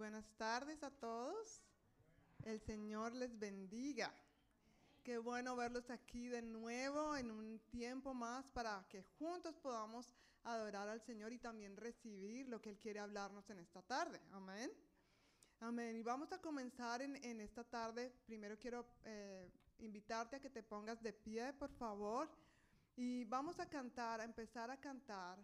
Buenas tardes a todos. El Señor les bendiga. Qué bueno verlos aquí de nuevo en un tiempo más para que juntos podamos adorar al Señor y también recibir lo que Él quiere hablarnos en esta tarde. Amén. Amén. Y vamos a comenzar en, en esta tarde. Primero quiero eh, invitarte a que te pongas de pie, por favor. Y vamos a cantar, a empezar a cantar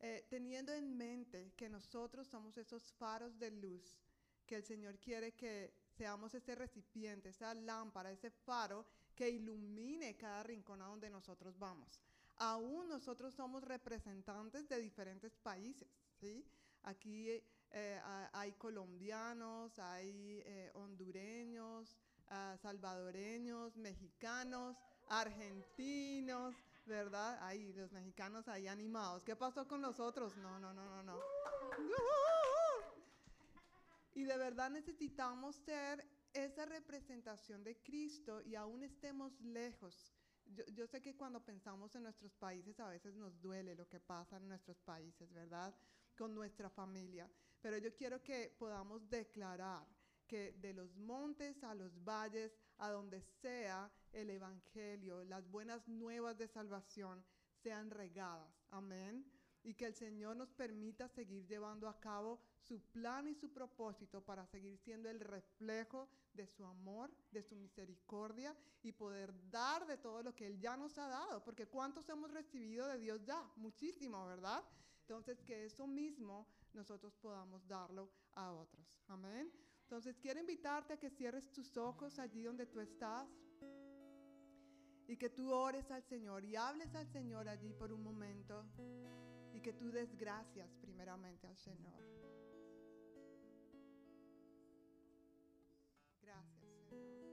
eh, teniendo en mente que nosotros somos esos faros de luz, que el Señor quiere que seamos ese recipiente, esa lámpara, ese faro que ilumine cada rincón a donde nosotros vamos. Aún nosotros somos representantes de diferentes países, ¿sí? Aquí eh, hay colombianos, hay eh, hondureños, ah, salvadoreños, mexicanos, argentinos, ¿verdad? Ahí, los mexicanos ahí animados. ¿Qué pasó con los otros? No, no, no, no, no. Y de verdad necesitamos ser esa representación de Cristo y aún estemos lejos. Yo, yo, sé que cuando pensamos en nuestros países a veces nos duele lo que pasa en nuestros países, ¿verdad? Con nuestra familia. Pero yo quiero que podamos declarar que de los montes a los valles, a donde sea el Evangelio, las buenas nuevas de salvación sean regadas. Amén. Y que el Señor nos permita seguir llevando a cabo su plan y su propósito para seguir siendo el reflejo de su amor, de su misericordia y poder dar de todo lo que Él ya nos ha dado. Porque ¿cuántos hemos recibido de Dios ya? Muchísimo, ¿verdad? Entonces, que eso mismo nosotros podamos darlo a otros. Amén. Entonces quiero invitarte a que cierres tus ojos allí donde tú estás y que tú ores al Señor y hables al Señor allí por un momento y que tú des gracias primeramente al Señor. Gracias, Señor.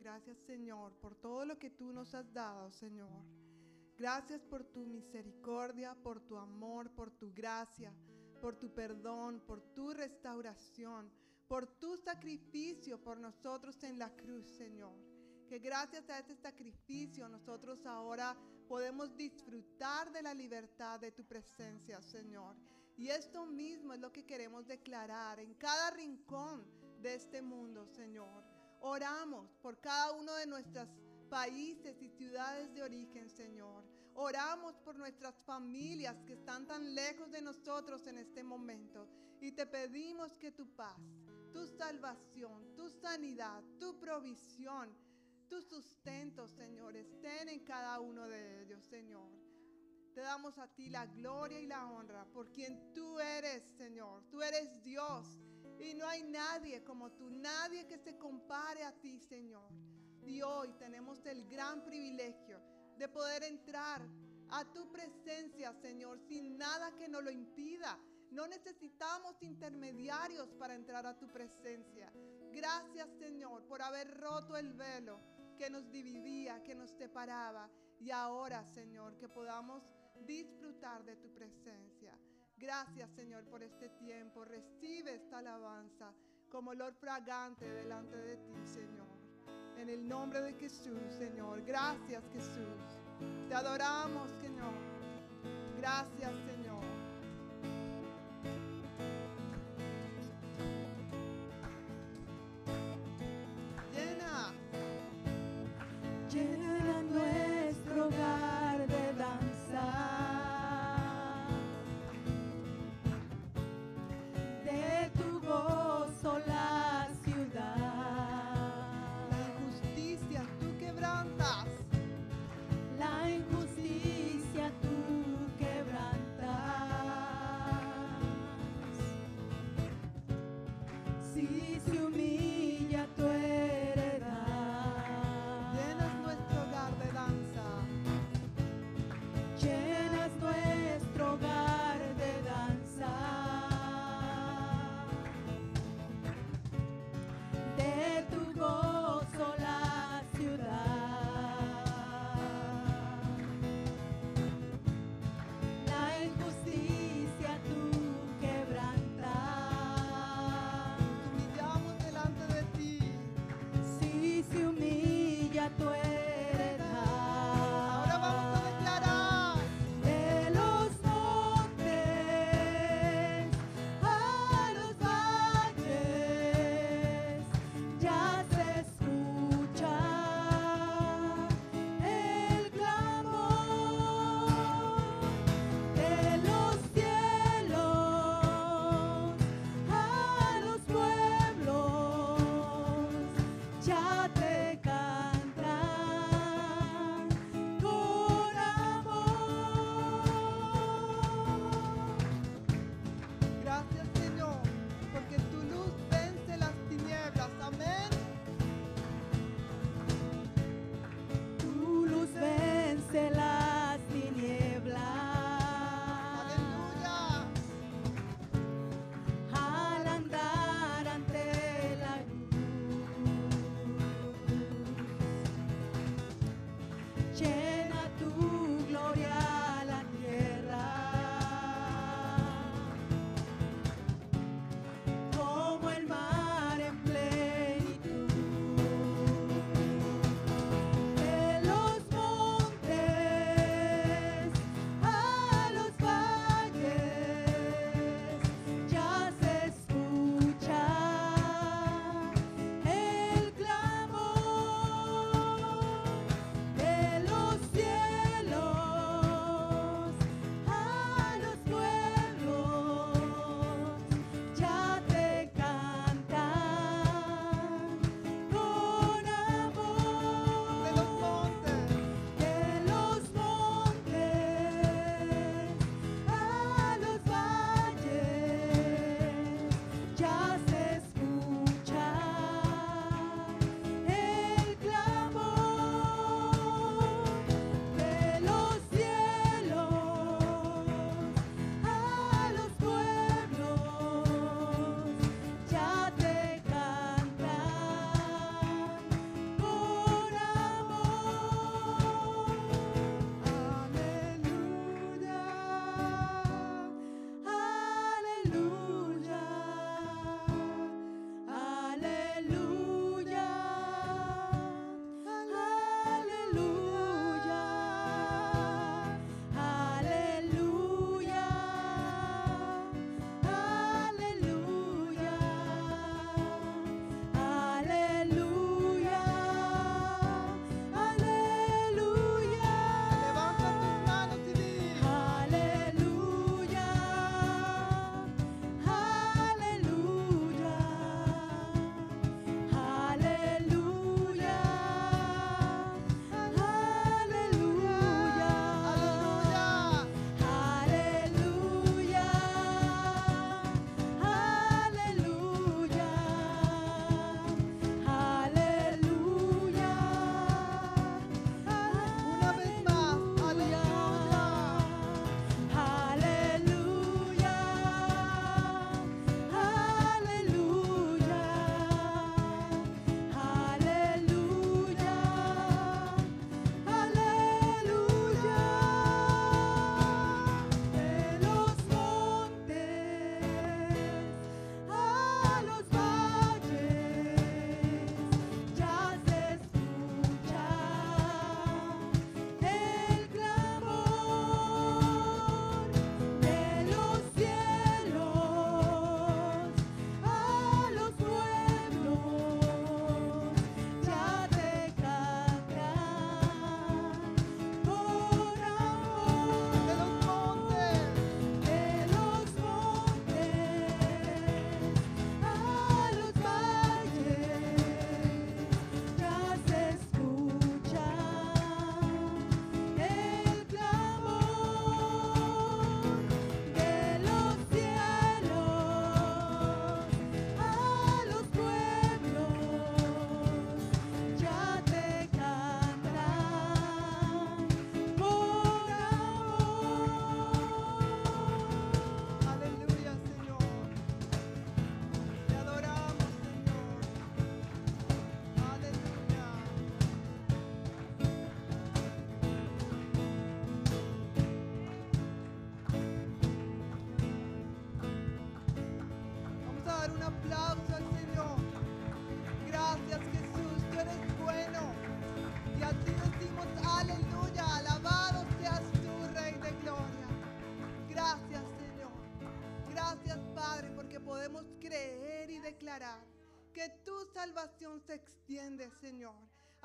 Gracias, Señor, por todo lo que tú nos has dado, Señor. Gracias por tu misericordia, por tu amor, por tu gracia, por tu perdón, por tu restauración, por tu sacrificio por nosotros en la cruz, Señor. Que gracias a este sacrificio nosotros ahora podemos disfrutar de la libertad de tu presencia, Señor. Y esto mismo es lo que queremos declarar en cada rincón de este mundo, Señor. Oramos por cada uno de nuestras países y ciudades de origen, Señor. Oramos por nuestras familias que están tan lejos de nosotros en este momento y te pedimos que tu paz, tu salvación, tu sanidad, tu provisión, tu sustento, Señor, estén en cada uno de ellos, Señor. Te damos a ti la gloria y la honra por quien tú eres, Señor. Tú eres Dios y no hay nadie como tú, nadie que se compare a ti, Señor. Y hoy tenemos el gran privilegio de poder entrar a tu presencia, Señor, sin nada que nos lo impida. No necesitamos intermediarios para entrar a tu presencia. Gracias, Señor, por haber roto el velo que nos dividía, que nos separaba. Y ahora, Señor, que podamos disfrutar de tu presencia. Gracias, Señor, por este tiempo. Recibe esta alabanza como olor fragante delante de ti, Señor. En el nombre de Jesús, Señor. Gracias, Jesús. Te adoramos, Señor. Gracias, Señor.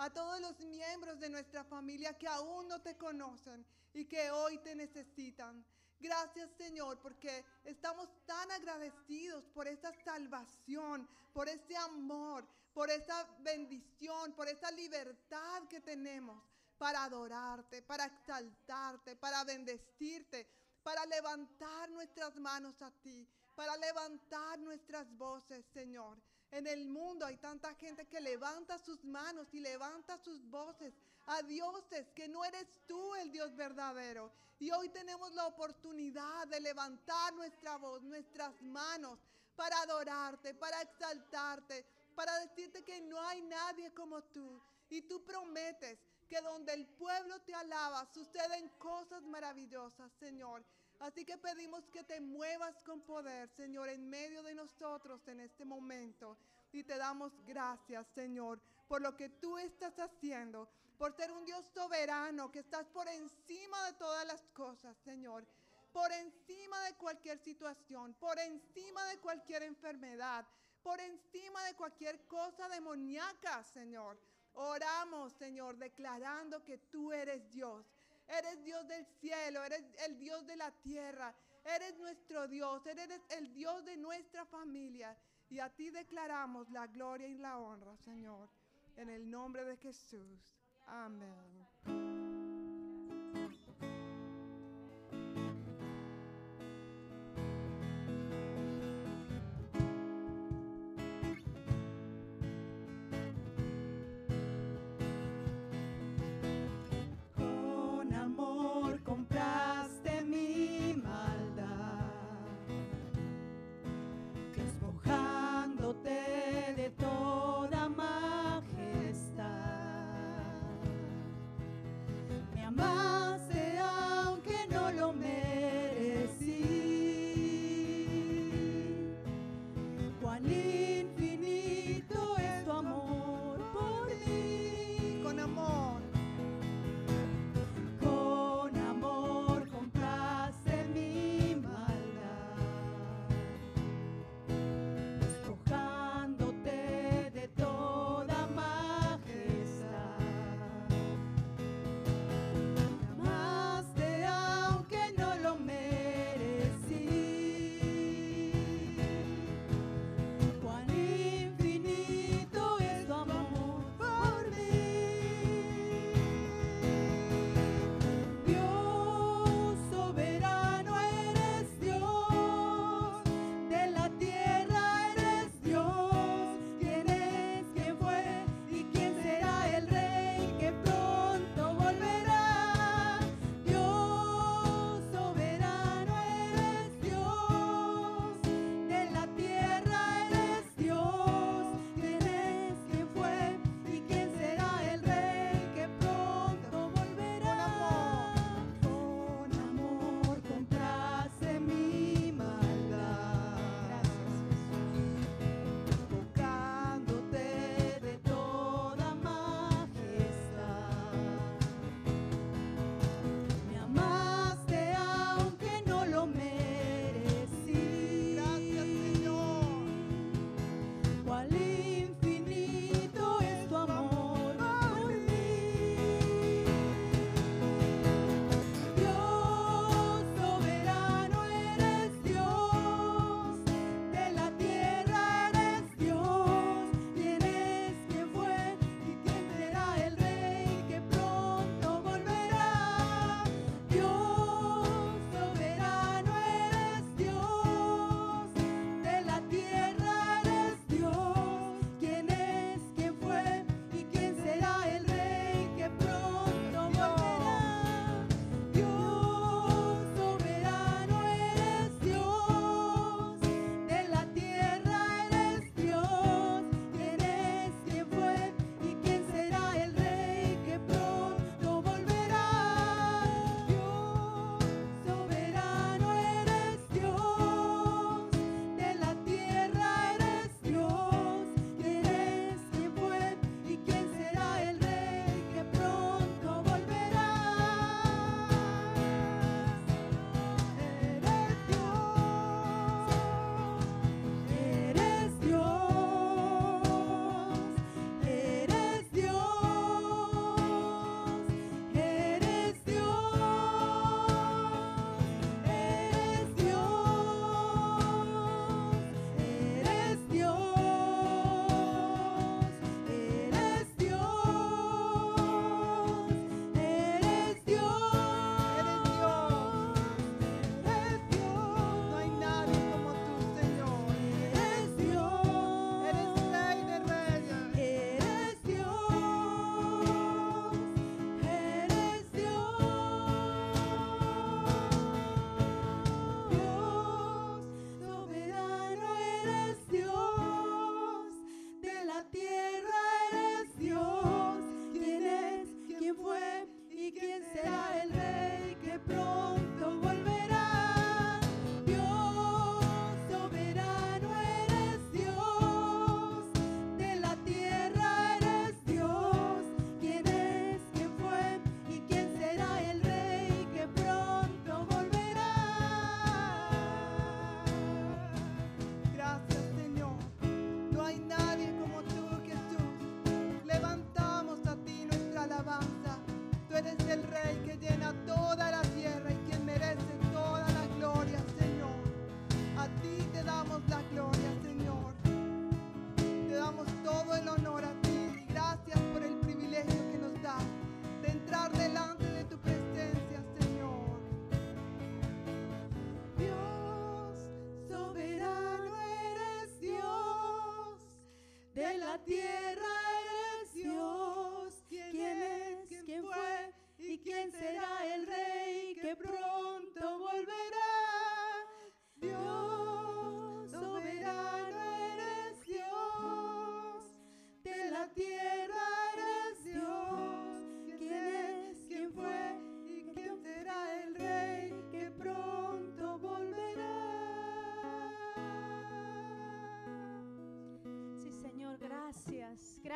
A todos los miembros de nuestra familia que aún no te conocen y que hoy te necesitan. Gracias Señor, porque estamos tan agradecidos por esa salvación, por ese amor, por esa bendición, por esa libertad que tenemos para adorarte, para exaltarte, para bendecirte, para levantar nuestras manos a ti, para levantar nuestras voces, Señor. En el mundo hay tanta gente que levanta sus manos y levanta sus voces a dioses que no eres tú el Dios verdadero. Y hoy tenemos la oportunidad de levantar nuestra voz, nuestras manos para adorarte, para exaltarte, para decirte que no hay nadie como tú. Y tú prometes que donde el pueblo te alaba suceden cosas maravillosas, Señor. Así que pedimos que te muevas con poder, Señor, en medio de nosotros en este momento. Y te damos gracias, Señor, por lo que tú estás haciendo, por ser un Dios soberano, que estás por encima de todas las cosas, Señor. Por encima de cualquier situación, por encima de cualquier enfermedad, por encima de cualquier cosa demoníaca, Señor. Oramos, Señor, declarando que tú eres Dios. Eres Dios del cielo, eres el Dios de la tierra, eres nuestro Dios, eres el Dios de nuestra familia. Y a ti declaramos la gloria y la honra, Señor, en el nombre de Jesús. Amén.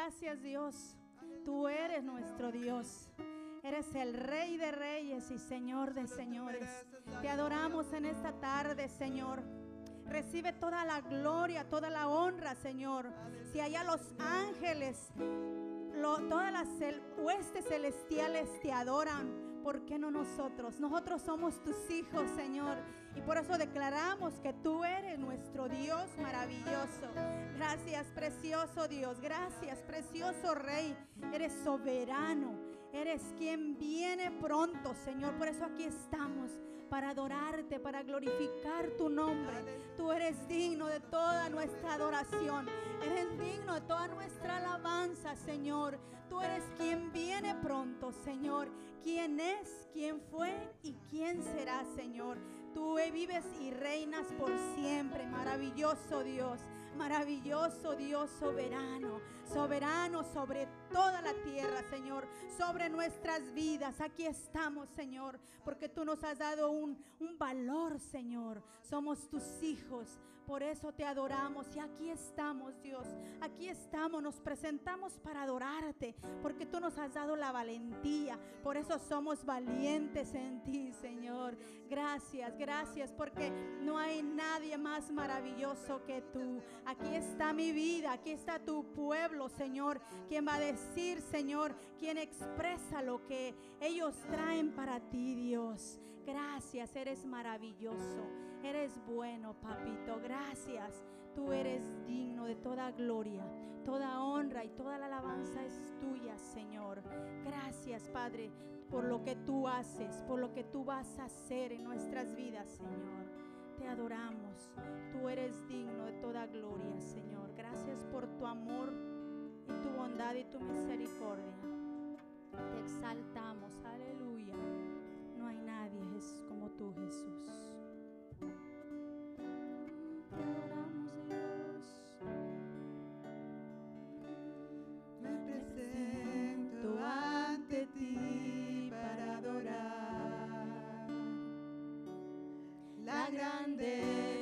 Gracias Dios. Tú eres nuestro Dios. Eres el Rey de Reyes y Señor de Señores. Te adoramos en esta tarde, Señor. Recibe toda la gloria, toda la honra, Señor. Si allá los ángeles, todas las huestes celestiales te adoran, ¿por qué no nosotros? Nosotros somos tus hijos, Señor. Por eso declaramos que tú eres nuestro Dios maravilloso. Gracias, precioso Dios. Gracias, precioso Rey. Eres soberano. Eres quien viene pronto, Señor. Por eso aquí estamos para adorarte, para glorificar tu nombre. Tú eres digno de toda nuestra adoración. Eres digno de toda nuestra alabanza, Señor. Tú eres quien viene pronto, Señor. ¿Quién es, quién fue y quién será, Señor? Tú vives y reinas por siempre. Maravilloso Dios. Maravilloso Dios soberano, soberano sobre toda la tierra, Señor, sobre nuestras vidas. Aquí estamos, Señor, porque tú nos has dado un, un valor, Señor. Somos tus hijos. Por eso te adoramos y aquí estamos, Dios. Aquí estamos, nos presentamos para adorarte, porque tú nos has dado la valentía. Por eso somos valientes en ti, Señor. Gracias, gracias, porque no hay nadie más maravilloso que tú. Aquí está mi vida, aquí está tu pueblo, Señor, quien va a decir, Señor, quien expresa lo que ellos traen para ti, Dios. Gracias, eres maravilloso. Eres bueno, papito. Gracias. Tú eres digno de toda gloria, toda honra y toda la alabanza es tuya, Señor. Gracias, Padre, por lo que tú haces, por lo que tú vas a hacer en nuestras vidas, Señor. Te adoramos. Tú eres digno de toda gloria, Señor. Gracias por tu amor y tu bondad y tu misericordia. Te exaltamos. Aleluya. No hay nadie como tú, Jesús. grande.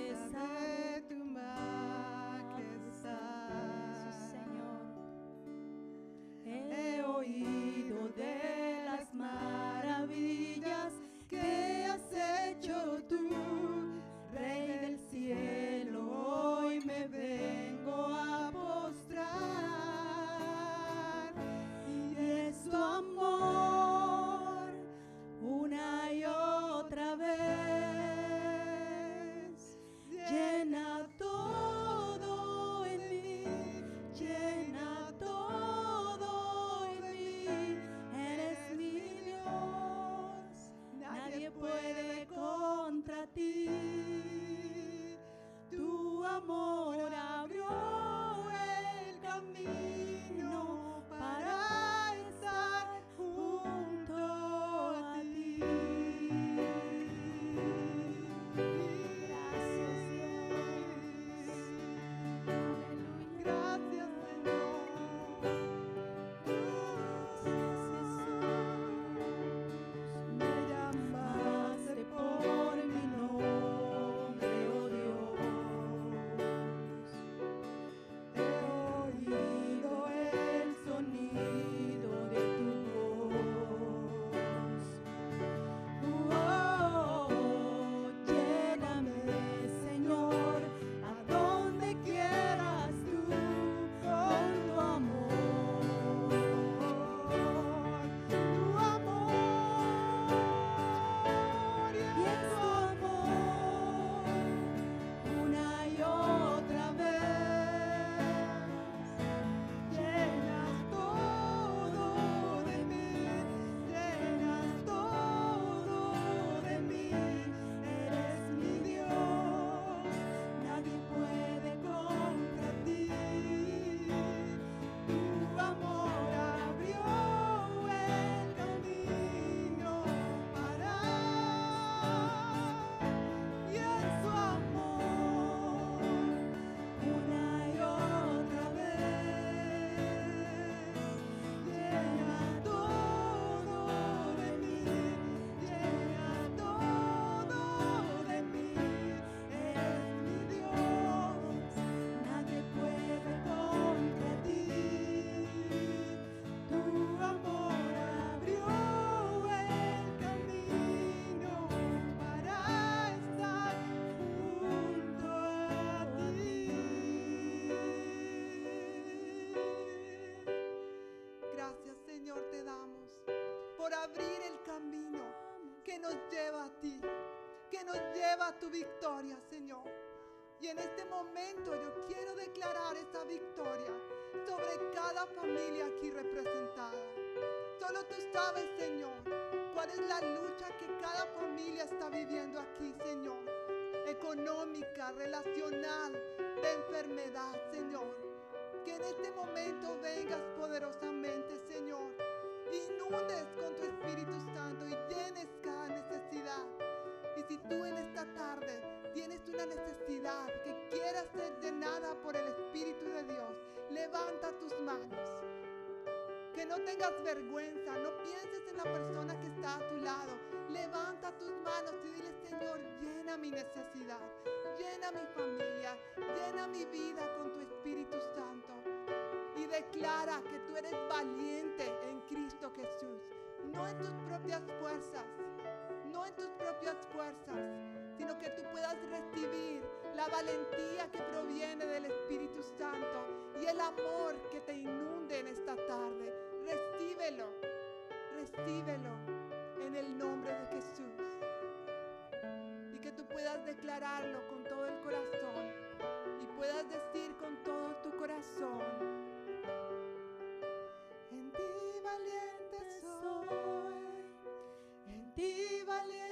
Anhelaba tu victoria, Señor. Y en este momento yo quiero declarar esa victoria sobre cada familia aquí representada. Solo tú sabes, Señor, cuál es la lucha que cada familia está viviendo aquí, Señor. Económica, relacional, de enfermedad, Señor. Que en este momento vengas poderosamente, Señor. Inundes con tu Espíritu Santo y llenes necesidad. Y si tú en esta tarde tienes una necesidad que quiera ser llenada por el Espíritu de Dios, levanta tus manos. Que no tengas vergüenza, no pienses en la persona que está a tu lado. Levanta tus manos y dile, Señor, llena mi necesidad, llena mi familia, llena mi vida con tu Espíritu Santo. Y declara que tú eres valiente en Cristo Jesús, no en tus propias fuerzas, no en tus propias fuerzas, sino que tú puedas recibir la valentía que proviene del Espíritu Santo y el amor que te inunde en esta tarde. Recíbelo, recíbelo en el nombre de Jesús. Y que tú puedas declararlo con todo el corazón y puedas decir con todo tu corazón. En ti valiente soy, en ti valiente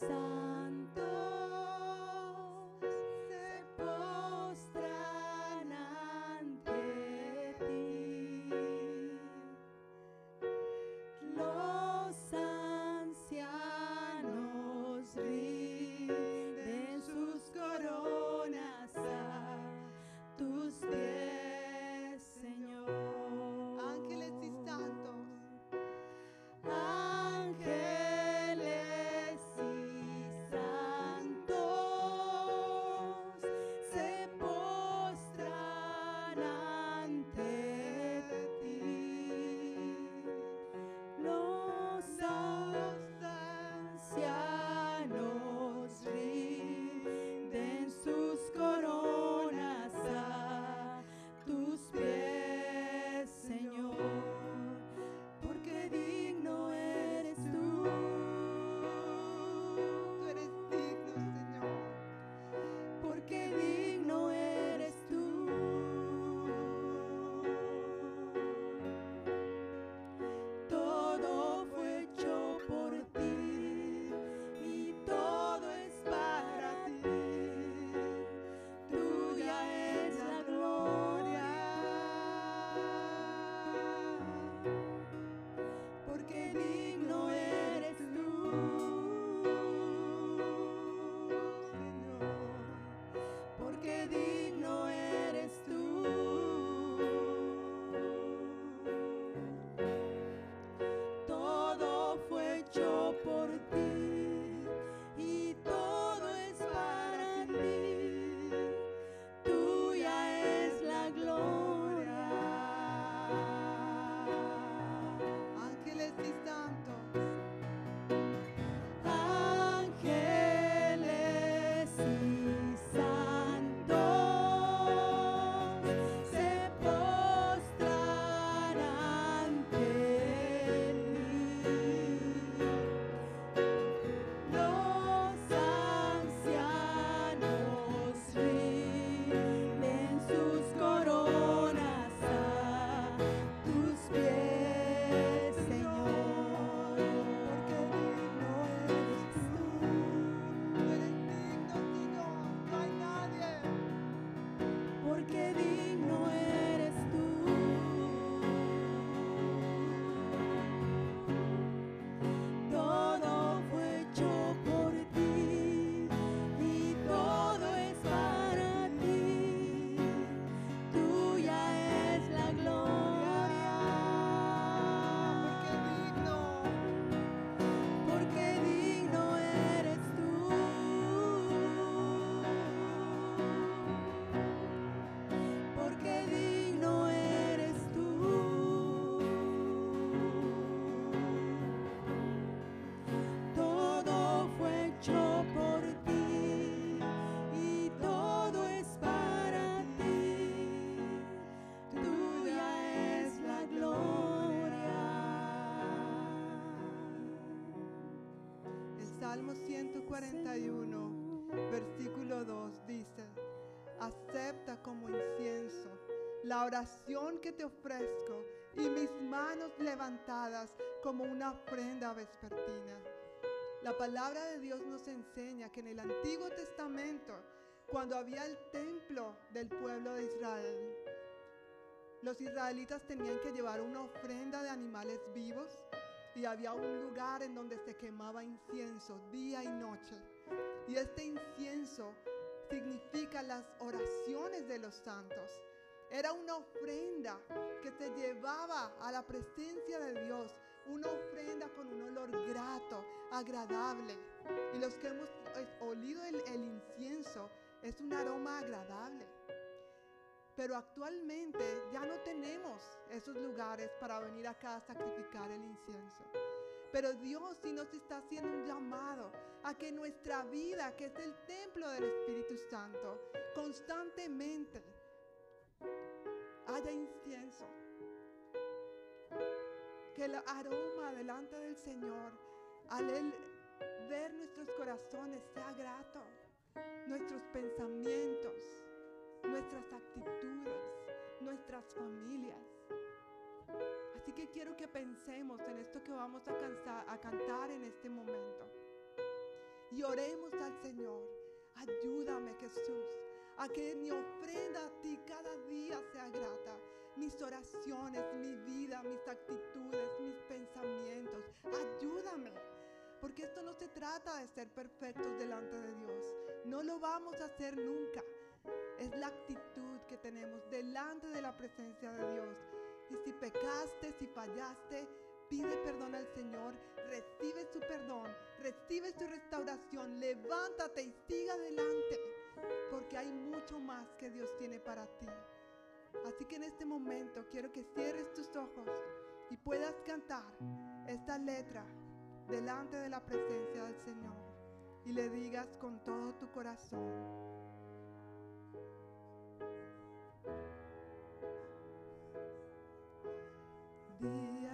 side. 141, versículo 2 dice, acepta como incienso la oración que te ofrezco y mis manos levantadas como una ofrenda vespertina. La palabra de Dios nos enseña que en el Antiguo Testamento, cuando había el templo del pueblo de Israel, los israelitas tenían que llevar una ofrenda de animales vivos y había un lugar en donde se quemaba incienso día y noche. Y este incienso significa las oraciones de los santos. Era una ofrenda que se llevaba a la presencia de Dios, una ofrenda con un olor grato, agradable. Y los que hemos eh, olido el, el incienso, es un aroma agradable. Pero actualmente ya no tenemos esos lugares para venir acá a sacrificar el incienso. Pero Dios sí nos está haciendo un llamado a que nuestra vida, que es el templo del Espíritu Santo, constantemente haya incienso. Que el aroma delante del Señor, al Él ver nuestros corazones, sea grato. Nuestros pensamientos, nuestras actitudes, nuestras familias. Así que quiero que pensemos en esto que vamos a, cansar, a cantar en este momento. Y oremos al Señor. Ayúdame Jesús a que mi ofrenda a ti cada día sea grata. Mis oraciones, mi vida, mis actitudes, mis pensamientos. Ayúdame. Porque esto no se trata de ser perfectos delante de Dios. No lo vamos a hacer nunca. Es la actitud que tenemos delante de la presencia de Dios. Y si pecaste, si fallaste, pide perdón al Señor, recibe su perdón, recibe su restauración, levántate y siga adelante, porque hay mucho más que Dios tiene para ti. Así que en este momento quiero que cierres tus ojos y puedas cantar esta letra delante de la presencia del Señor y le digas con todo tu corazón. Día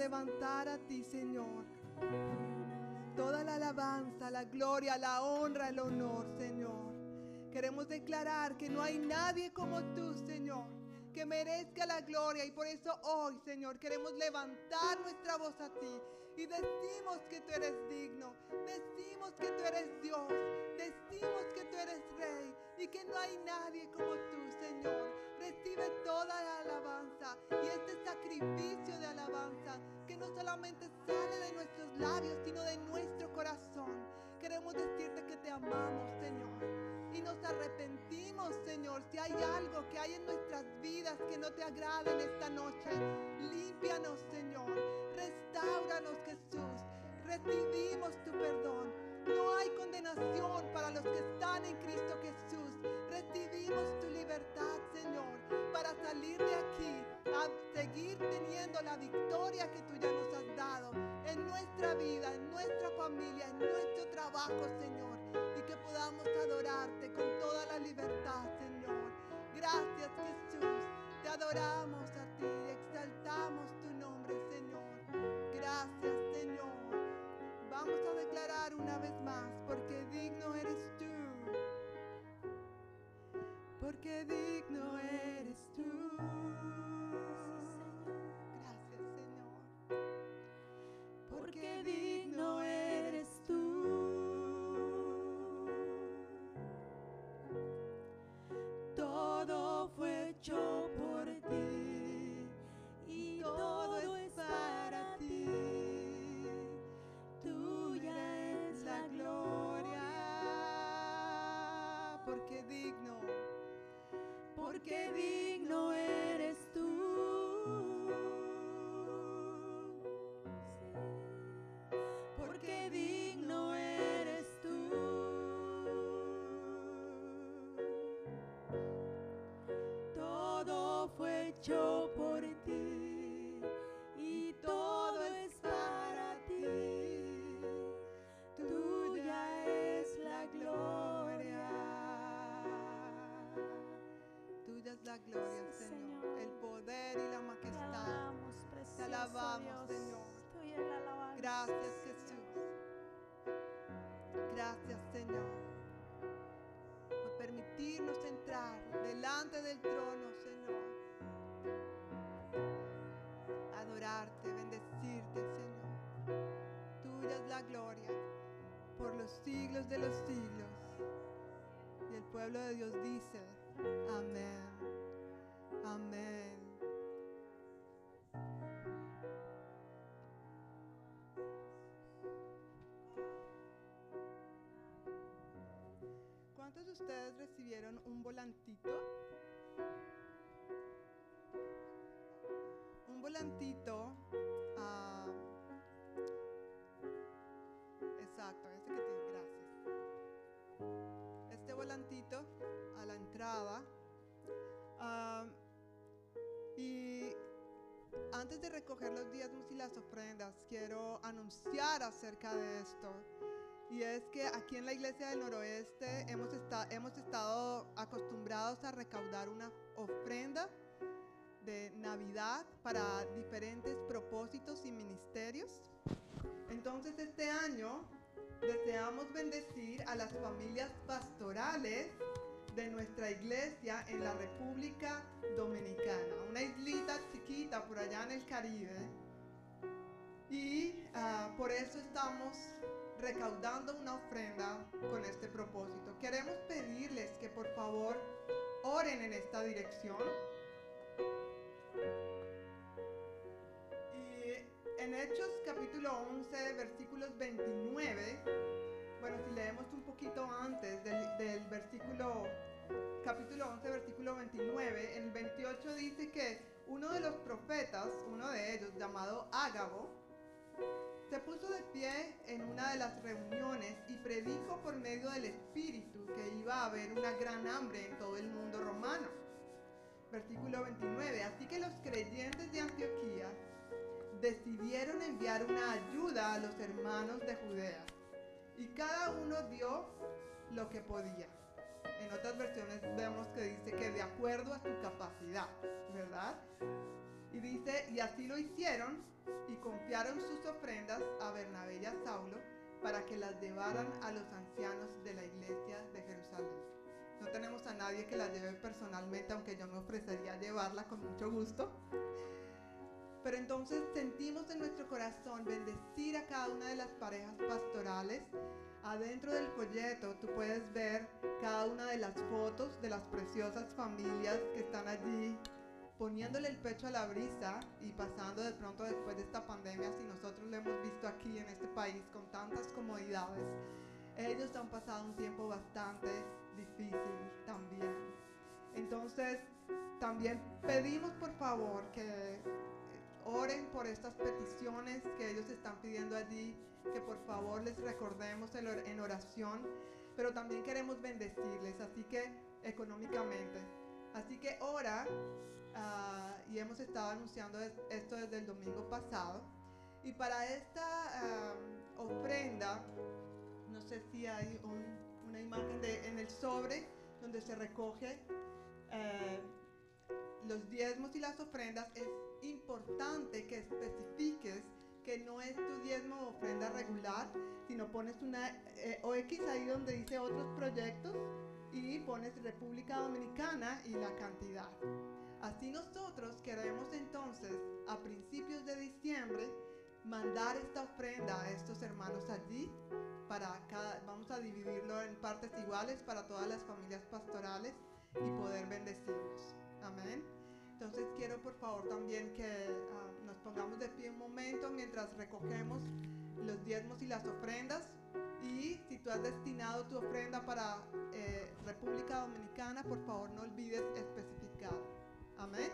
levantar a ti, Señor. Toda la alabanza, la gloria, la honra, el honor, Señor. Queremos declarar que no hay nadie como tú, Señor, que merezca la gloria. Y por eso hoy, Señor, queremos levantar nuestra voz a ti y decimos que tú eres digno. Decimos que tú eres Dios. Decimos que tú eres Rey y que no hay nadie como tú, Señor. Recibe toda la alabanza y este sacrificio de alabanza que no solamente sale de nuestros labios, sino de nuestro corazón. Queremos decirte que te amamos, Señor. Y nos arrepentimos, Señor, si hay algo que hay en nuestras vidas que no te agrada en esta noche. Límpianos, Señor. Restauranos, Jesús. Recibimos tu perdón. No hay condenación para los que están en Cristo Jesús. Recibimos tu libertad, Señor, para salir de aquí a seguir teniendo la victoria que tú ya nos has dado en nuestra vida, en nuestra familia, en nuestro trabajo, Señor. Y que podamos adorarte con toda la libertad, Señor. Gracias, Jesús. Te adoramos a ti exaltamos tu nombre, Señor. Gracias, Señor. Vamos a declarar una vez más, porque digno eres tú. Porque digno eres tú. Porque digno eres tú. Porque digno eres tú. Todo fue hecho por alabamos. Señor. Gracias, Jesús. Gracias, Señor. Por permitirnos entrar delante del trono, Señor. Adorarte, bendecirte, Señor. Tuya es la gloria por los siglos de los siglos. Y el pueblo de Dios dice. Amén. Ustedes recibieron un volantito? Un volantito. ah, exacto, ese que tiene, gracias. Este volantito a la entrada. ah, y antes de recoger los diezmos y las ofrendas, quiero anunciar acerca de esto. Y es que aquí en la iglesia del noroeste hemos, esta- hemos estado acostumbrados a recaudar una ofrenda de Navidad para diferentes propósitos y ministerios. Entonces este año deseamos bendecir a las familias pastorales de nuestra iglesia en la República Dominicana, una islita chiquita por allá en el Caribe. Y ah, por eso estamos recaudando una ofrenda con este propósito. Queremos pedirles que por favor oren en esta dirección. Y en Hechos capítulo 11, versículos 29, bueno, si leemos un poquito antes del, del versículo, capítulo 11, versículo 29, en el 28 dice que uno de los profetas, uno de ellos llamado Ágabo, se puso de pie en una de las reuniones y predijo por medio del Espíritu que iba a haber una gran hambre en todo el mundo romano. Versículo 29. Así que los creyentes de Antioquía decidieron enviar una ayuda a los hermanos de Judea y cada uno dio lo que podía. En otras versiones vemos que dice que de acuerdo a su capacidad, ¿verdad? Y dice, y así lo hicieron y confiaron sus ofrendas a Bernabé y a Saulo para que las llevaran a los ancianos de la iglesia de Jerusalén. No tenemos a nadie que la lleve personalmente, aunque yo me ofrecería llevarla con mucho gusto. Pero entonces sentimos en nuestro corazón bendecir a cada una de las parejas pastorales. Adentro del folleto tú puedes ver cada una de las fotos de las preciosas familias que están allí poniéndole el pecho a la brisa y pasando de pronto después de esta pandemia, si nosotros lo hemos visto aquí en este país con tantas comodidades, ellos han pasado un tiempo bastante difícil también. Entonces, también pedimos por favor que oren por estas peticiones que ellos están pidiendo allí, que por favor les recordemos en oración, pero también queremos bendecirles, así que económicamente. Así que ora Ah, y hemos estado anunciando esto desde el domingo pasado. Y para esta ofrenda, no sé si hay una imagen de, en el sobre donde se recoge eh, los diezmos y las ofrendas, es importante que especifiques que no es tu diezmo o ofrenda regular, sino pones una eh, OX ahí donde dice otros proyectos y pones República Dominicana y la cantidad. Así nosotros queremos entonces a principios de diciembre mandar esta ofrenda a estos hermanos allí para cada, vamos a dividirlo en partes iguales para todas las familias pastorales y poder bendecirlos. Amén. Entonces quiero por favor también que ah, nos pongamos de pie un momento mientras recogemos los diezmos y las ofrendas. Y si tú has destinado tu ofrenda para eh, República Dominicana, por favor no olvides especificar. Amén.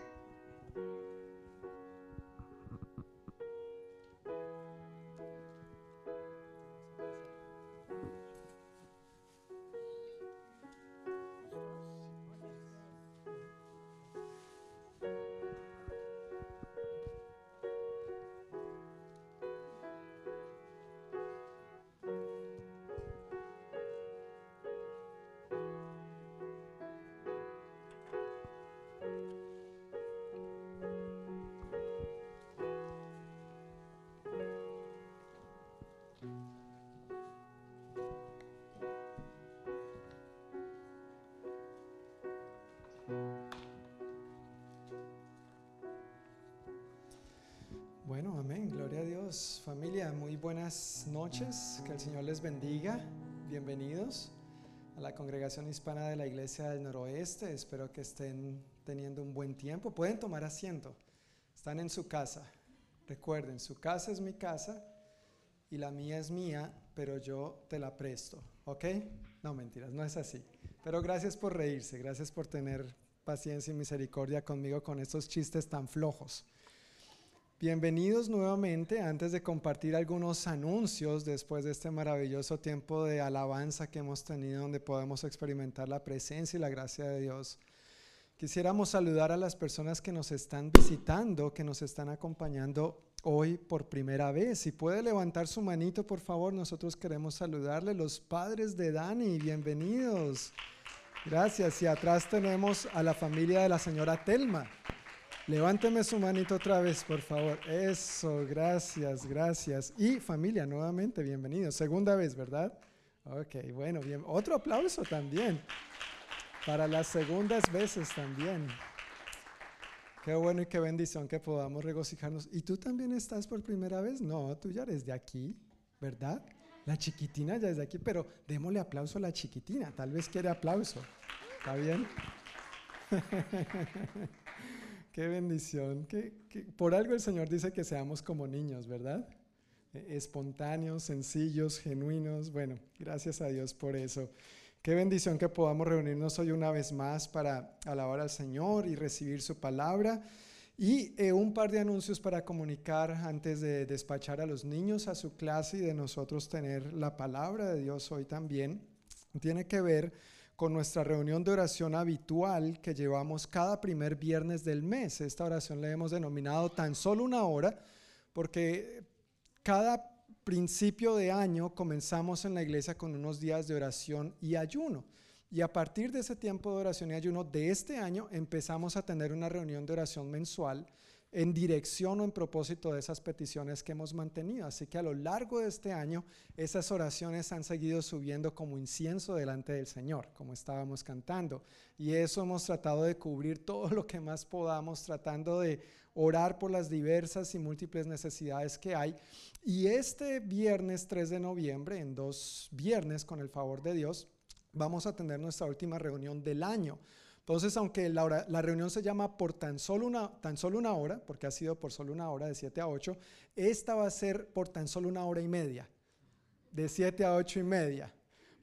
Familia, muy buenas noches. Que el Señor les bendiga. Bienvenidos a la congregación hispana de la Iglesia del Noroeste. Espero que estén teniendo un buen tiempo. Pueden tomar asiento. Están en su casa. Recuerden, su casa es mi casa y la mía es mía, pero yo te la presto. ¿Ok? No, mentiras, no es así. Pero gracias por reírse. Gracias por tener paciencia y misericordia conmigo con estos chistes tan flojos. Bienvenidos nuevamente. Antes de compartir algunos anuncios después de este maravilloso tiempo de alabanza que hemos tenido donde podemos experimentar la presencia y la gracia de Dios, quisiéramos saludar a las personas que nos están visitando, que nos están acompañando hoy por primera vez. Si puede levantar su manito, por favor, nosotros queremos saludarle. Los padres de Dani, bienvenidos. Gracias. Y atrás tenemos a la familia de la señora Telma. Levánteme su manito otra vez, por favor. Eso, gracias, gracias. Y familia, nuevamente, bienvenidos. Segunda vez, ¿verdad? Ok, bueno, bien. Otro aplauso también. Para las segundas veces también. Qué bueno y qué bendición que podamos regocijarnos. ¿Y tú también estás por primera vez? No, tú ya eres de aquí, ¿verdad? La chiquitina ya es de aquí, pero démosle aplauso a la chiquitina. Tal vez quiere aplauso. ¿Está bien? Qué bendición. Que, por algo el Señor dice que seamos como niños, ¿verdad? E, espontáneos, sencillos, genuinos. Bueno, gracias a Dios por eso. Qué bendición que podamos reunirnos hoy una vez más para alabar al Señor y recibir su palabra. Y eh, un par de anuncios para comunicar antes de despachar a los niños a su clase y de nosotros tener la palabra de Dios hoy también. Tiene que ver con nuestra reunión de oración habitual que llevamos cada primer viernes del mes. Esta oración la hemos denominado tan solo una hora porque cada principio de año comenzamos en la iglesia con unos días de oración y ayuno. Y a partir de ese tiempo de oración y ayuno de este año empezamos a tener una reunión de oración mensual en dirección o en propósito de esas peticiones que hemos mantenido. Así que a lo largo de este año, esas oraciones han seguido subiendo como incienso delante del Señor, como estábamos cantando. Y eso hemos tratado de cubrir todo lo que más podamos, tratando de orar por las diversas y múltiples necesidades que hay. Y este viernes 3 de noviembre, en dos viernes, con el favor de Dios, vamos a tener nuestra última reunión del año. Entonces, aunque la, la, reunión se llama por tan solo, una, tan solo una hora, porque ha sido por solo una hora, de 7 a 8, esta va a ser por tan solo una hora y media, de 7 a 8 y media.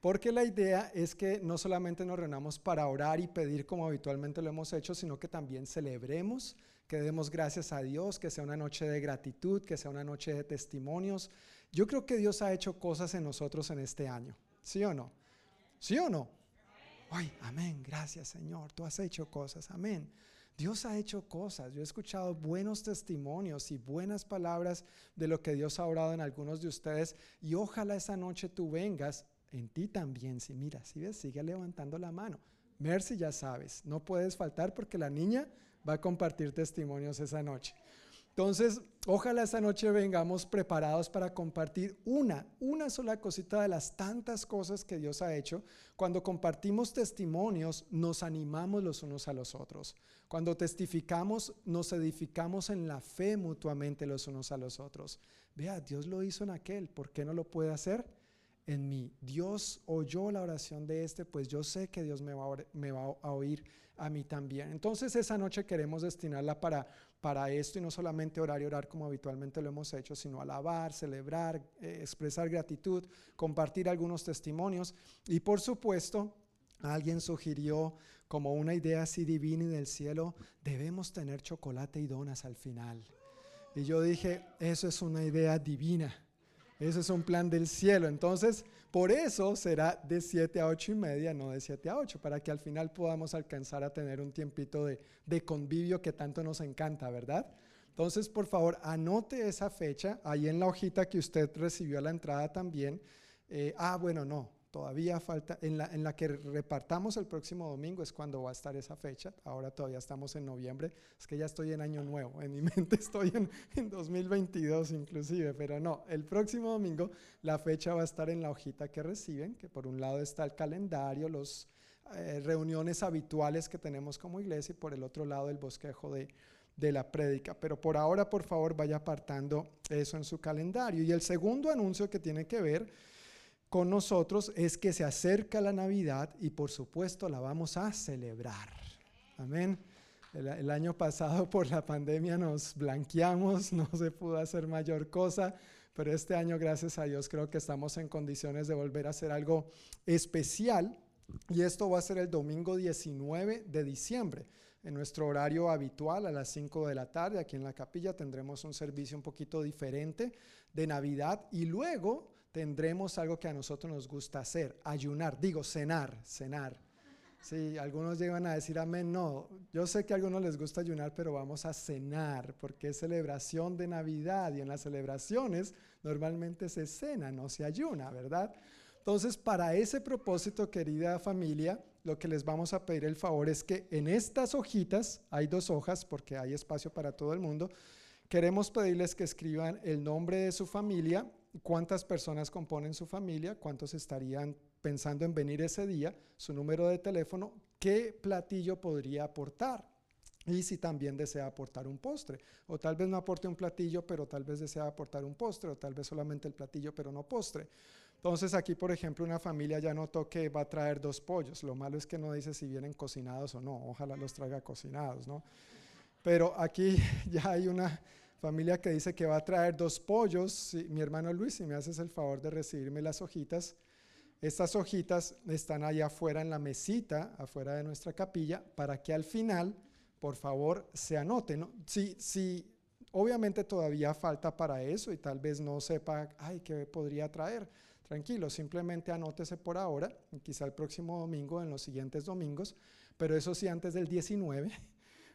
Porque la idea es que no solamente nos reunamos para orar y pedir como habitualmente lo hemos hecho, sino que también celebremos, que demos gracias a Dios, que sea una noche de gratitud, que sea una noche de testimonios. Yo creo que Dios ha hecho cosas en nosotros en este año, ¿sí o no? ¿Sí o no? Ay, amén, gracias Señor, tú has hecho cosas, amén. Dios ha hecho cosas. Yo he escuchado buenos testimonios y buenas palabras de lo que Dios ha orado en algunos de ustedes. Y ojalá esa noche tú vengas en ti también. Si mira, si ves, sigue levantando la mano. Mercy, ya sabes, no puedes faltar porque la niña va a compartir testimonios esa noche. Entonces, ojalá esta noche vengamos preparados para compartir una, una sola cosita de las tantas cosas que Dios ha hecho. Cuando compartimos testimonios, nos animamos los unos a los otros. Cuando testificamos, nos edificamos en la fe mutuamente los unos a los otros. Vea, Dios lo hizo en aquel, ¿por qué no lo puede hacer? En mí. Dios oyó la oración de este, pues yo sé que Dios me va a, me va a oír a mí también. Entonces esa noche queremos destinarla para, para esto y no solamente orar y orar como habitualmente lo hemos hecho, sino alabar, celebrar, eh, expresar gratitud, compartir algunos testimonios y por supuesto alguien sugirió como una idea así divina y del cielo, debemos tener chocolate y donas al final. Y yo dije, eso es una idea divina. Eso es un plan del cielo. Entonces, por eso será de 7 a 8 y media, no de 7 a 8, para que al final podamos alcanzar a tener un tiempito de, de convivio que tanto nos encanta, ¿verdad? Entonces, por favor, anote esa fecha ahí en la hojita que usted recibió a la entrada también. Eh, ah, bueno, no, Todavía falta, en la, en la que repartamos el próximo domingo es cuando va a estar esa fecha. Ahora todavía estamos en noviembre. Es que ya estoy en año nuevo. En mi mente estoy en, en 2022 inclusive. Pero no, el próximo domingo la fecha va a estar en la hojita que reciben, que por un lado está el calendario, las eh, reuniones habituales que tenemos como iglesia y por el otro lado el bosquejo de, de la prédica. Pero por ahora, por favor, vaya apartando eso en su calendario. Y el segundo anuncio que tiene que ver con nosotros es que se acerca la Navidad y por supuesto la vamos a celebrar. Amén. El, año pasado por la pandemia nos blanqueamos, no se pudo hacer mayor cosa, pero este año gracias a Dios creo que estamos en condiciones de volver a hacer algo especial y esto va a ser el domingo 19 de diciembre. En nuestro horario habitual a las 5 de la tarde aquí en la capilla tendremos un servicio un poquito diferente de Navidad y luego tendremos algo que a nosotros nos gusta hacer, ayunar, digo, cenar, cenar. Sí, algunos llegan a decir amén, no, yo sé que a algunos les gusta ayunar, pero vamos a cenar, porque es celebración de Navidad y en las celebraciones normalmente se cena, no se ayuna, ¿verdad? Entonces, para ese propósito, querida familia, lo que les vamos a pedir el favor es que en estas hojitas, hay dos hojas porque hay espacio para todo el mundo, queremos pedirles que escriban el nombre de su familia, cuántas personas componen su familia, cuántos estarían pensando en venir ese día, su número de teléfono, qué platillo podría aportar y si también desea aportar un postre. O tal vez no aporte un platillo, pero tal vez desea aportar un postre, o tal vez solamente el platillo, pero no postre. Entonces aquí, por ejemplo, una familia ya notó que va a traer dos pollos. Lo malo es que no dice si vienen cocinados o no. Ojalá los traiga cocinados, ¿no? Pero aquí ya hay una familia que dice que va a traer dos pollos. mi hermano Luis, si me haces el favor de recibirme las hojitas. Estas hojitas están allá afuera en la mesita, afuera de nuestra capilla, para que al final, por favor, se anoten. Si, si obviamente todavía falta para eso y tal vez no sepa, ay, ¿qué podría traer? Tranquilo, simplemente anótese por ahora, quizá el próximo domingo, en los siguientes domingos, pero eso sí antes del 19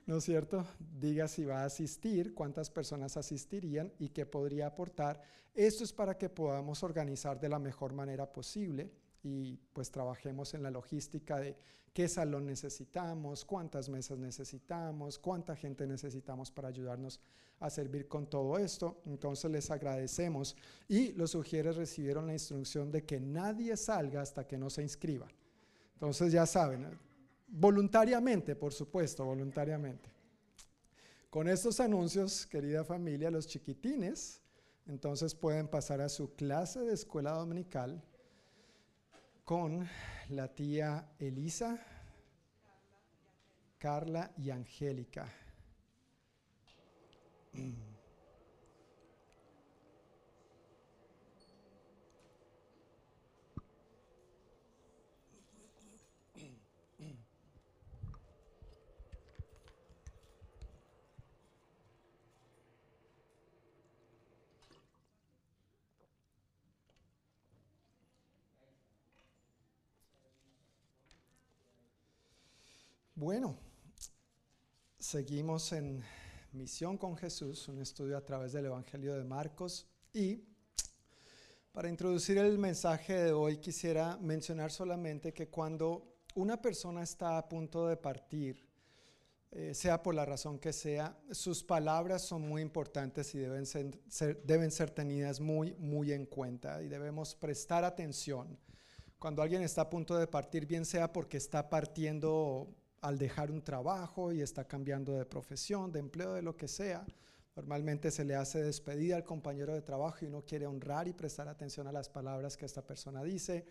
¿no es cierto? Diga si va a asistir, cuántas personas asistirían y qué podría aportar. Esto es para que podamos organizar de la mejor manera posible y pues trabajemos en la logística de qué salón necesitamos, cuántas mesas necesitamos, cuánta gente necesitamos para ayudarnos a servir con todo esto. Entonces les agradecemos y los sugieres recibieron la instrucción de que nadie salga hasta que no se inscriba. Entonces ya saben, voluntariamente, por supuesto, voluntariamente. Con estos anuncios, querida familia, los chiquitines, entonces pueden pasar a su clase de escuela dominical con la tía Elisa, Carla y Angélica. Bueno, seguimos en Misión con Jesús, un estudio a través del Evangelio de Marcos y para introducir el mensaje de hoy quisiera mencionar solamente que cuando una persona está a punto de partir, eh, sea por la razón que sea, sus palabras son muy importantes y deben ser, deben ser tenidas muy, muy en cuenta y debemos prestar atención. Cuando alguien está a punto de partir, bien sea porque está partiendo al dejar un trabajo y está cambiando de profesión, de empleo, de lo que sea. Normalmente se le hace despedida al compañero de trabajo y uno quiere honrar y prestar atención a las palabras que esta persona dice.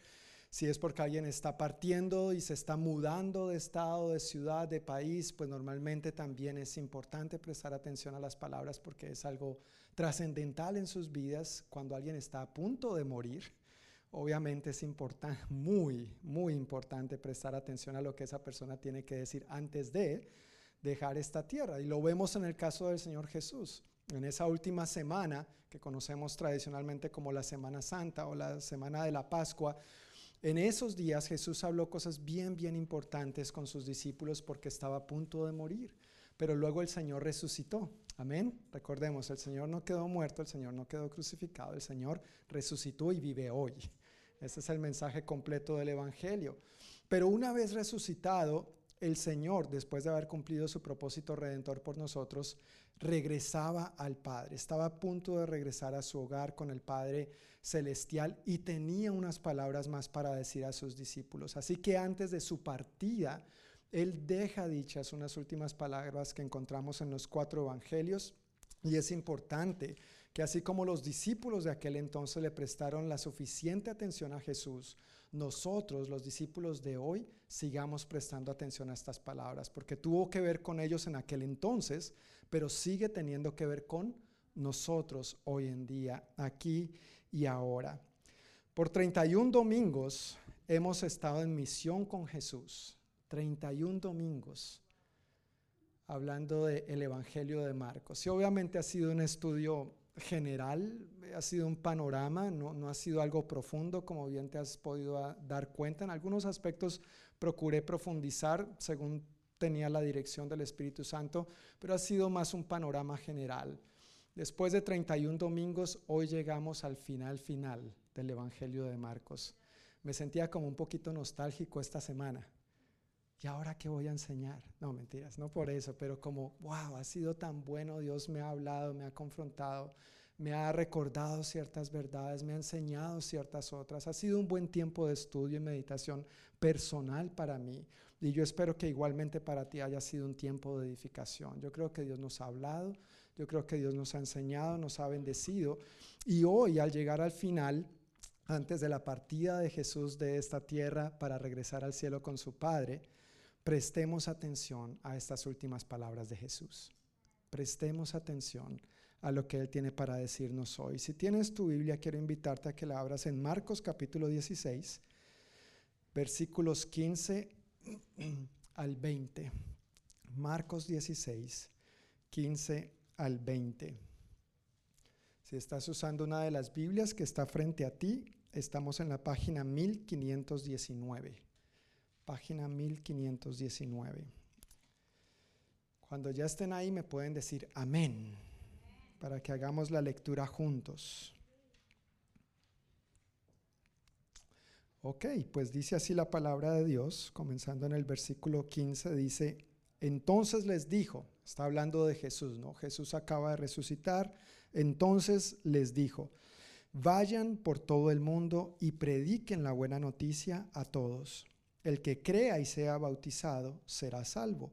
Si es porque alguien está partiendo y se está mudando de estado, de ciudad, de país, pues normalmente también es importante prestar atención a las palabras porque es algo trascendental en sus vidas cuando alguien está a punto de morir obviamente es muy, muy importante prestar atención a lo que esa persona tiene que decir antes de dejar esta tierra. Y lo vemos en el caso del Señor Jesús. En esa última semana, que conocemos tradicionalmente como la Semana Santa o la Semana de la Pascua, en esos días Jesús habló cosas bien, bien importantes con sus discípulos porque estaba a punto de morir. Pero luego el Señor resucitó. Amén. Recordemos, el Señor no quedó muerto, el Señor no quedó crucificado, el Señor resucitó y vive hoy. Ese es el mensaje completo del Evangelio. Pero una vez resucitado, el Señor, después de haber cumplido su propósito redentor por nosotros, regresaba al Padre. Estaba a punto de regresar a su hogar con el Padre Celestial y tenía unas palabras más para decir a sus discípulos. Así que antes de su partida, Él deja dichas unas últimas palabras que encontramos en los cuatro evangelios. Y es importante que así como los discípulos de aquel entonces le prestaron la suficiente atención a Jesús, nosotros, los discípulos de hoy, sigamos prestando atención a estas palabras, porque tuvo que ver con ellos en aquel entonces, pero sigue teniendo que ver con nosotros hoy en día, aquí y ahora. Por 31 domingos hemos estado en misión con Jesús, 31 domingos, hablando del Evangelio de Marcos. Y obviamente ha sido un estudio general, ha sido un panorama, no, ha sido algo profundo, como bien te has podido dar cuenta. En algunos aspectos procuré profundizar según tenía la dirección del Espíritu Santo, pero ha sido más un panorama general. Después de 31 domingos, hoy llegamos al final final del Evangelio de Marcos. Me sentía como un poquito nostálgico esta semana. ¿Y ahora qué voy a enseñar? No, mentiras, no por eso, pero como, wow, ha sido tan bueno, Dios me ha hablado, me ha confrontado, me ha recordado ciertas verdades, me ha enseñado ciertas otras. Ha sido un buen tiempo de estudio y meditación personal para mí. Y yo espero que igualmente para ti haya sido un tiempo de edificación. Yo creo que Dios nos ha hablado, yo creo que Dios nos ha enseñado, nos ha bendecido. Y hoy, al llegar al final, antes de la partida de Jesús de esta tierra para regresar al cielo con su Padre, prestemos atención a estas últimas palabras de Jesús. Prestemos atención a lo que Él tiene para decirnos hoy. Si tienes tu Biblia, quiero invitarte a que la abras en Marcos capítulo 16, versículos 15 al 20. Marcos 16, 15 al 20. Si estás usando una de las Biblias que está frente a ti, estamos en la página 1519 página 1519. Cuando ya estén ahí me pueden decir amén para que hagamos la lectura juntos. Ok, pues dice así la palabra de Dios, comenzando en el versículo 15, dice, entonces les dijo, está hablando de Jesús, ¿no? Jesús acaba de resucitar, entonces les dijo, vayan por todo el mundo y prediquen la buena noticia a todos. El que crea y sea bautizado será salvo,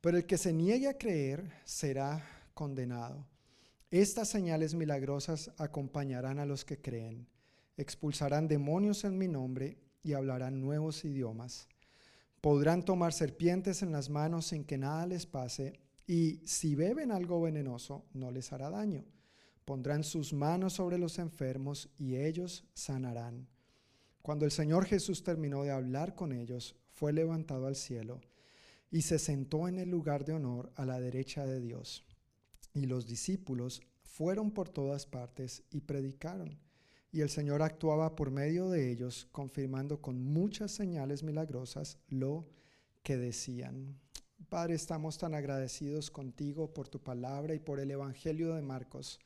pero el que se niegue a creer será condenado. Estas señales milagrosas acompañarán a los que creen. Expulsarán demonios en mi nombre y hablarán nuevos idiomas. Podrán tomar serpientes en las manos sin que nada les pase, y si beben algo venenoso, no les hará daño. Pondrán sus manos sobre los enfermos y ellos sanarán. Cuando el Señor Jesús terminó de hablar con ellos, fue levantado al cielo y se sentó en el lugar de honor a la derecha de Dios. Y los discípulos fueron por todas partes y predicaron. Y el Señor actuaba por medio de ellos, confirmando con muchas señales milagrosas lo que decían. Padre, estamos tan agradecidos contigo por tu palabra y por el Evangelio de Marcos,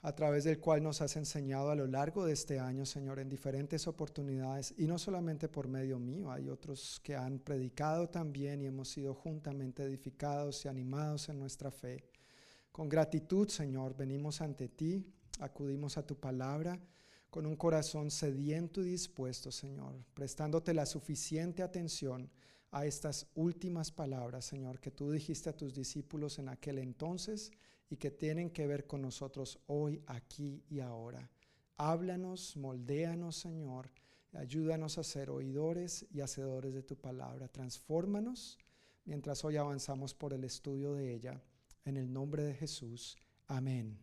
a través del cual nos has enseñado a lo largo de este año, Señor, en diferentes oportunidades, y no solamente por medio mío, hay otros que han predicado también y hemos sido juntamente edificados y animados en nuestra fe. Con gratitud, Señor, venimos ante ti, acudimos a tu palabra con un corazón sediento y dispuesto, Señor, prestándote la suficiente atención a estas últimas palabras, Señor, que tú dijiste a tus discípulos en aquel entonces y que tienen que ver con nosotros hoy, aquí y ahora. Háblanos, moldéanos, Señor, ayúdanos a ser oidores y hacedores de tu palabra. Transfórmanos mientras hoy avanzamos por el estudio de ella. En el nombre de Jesús. Amén.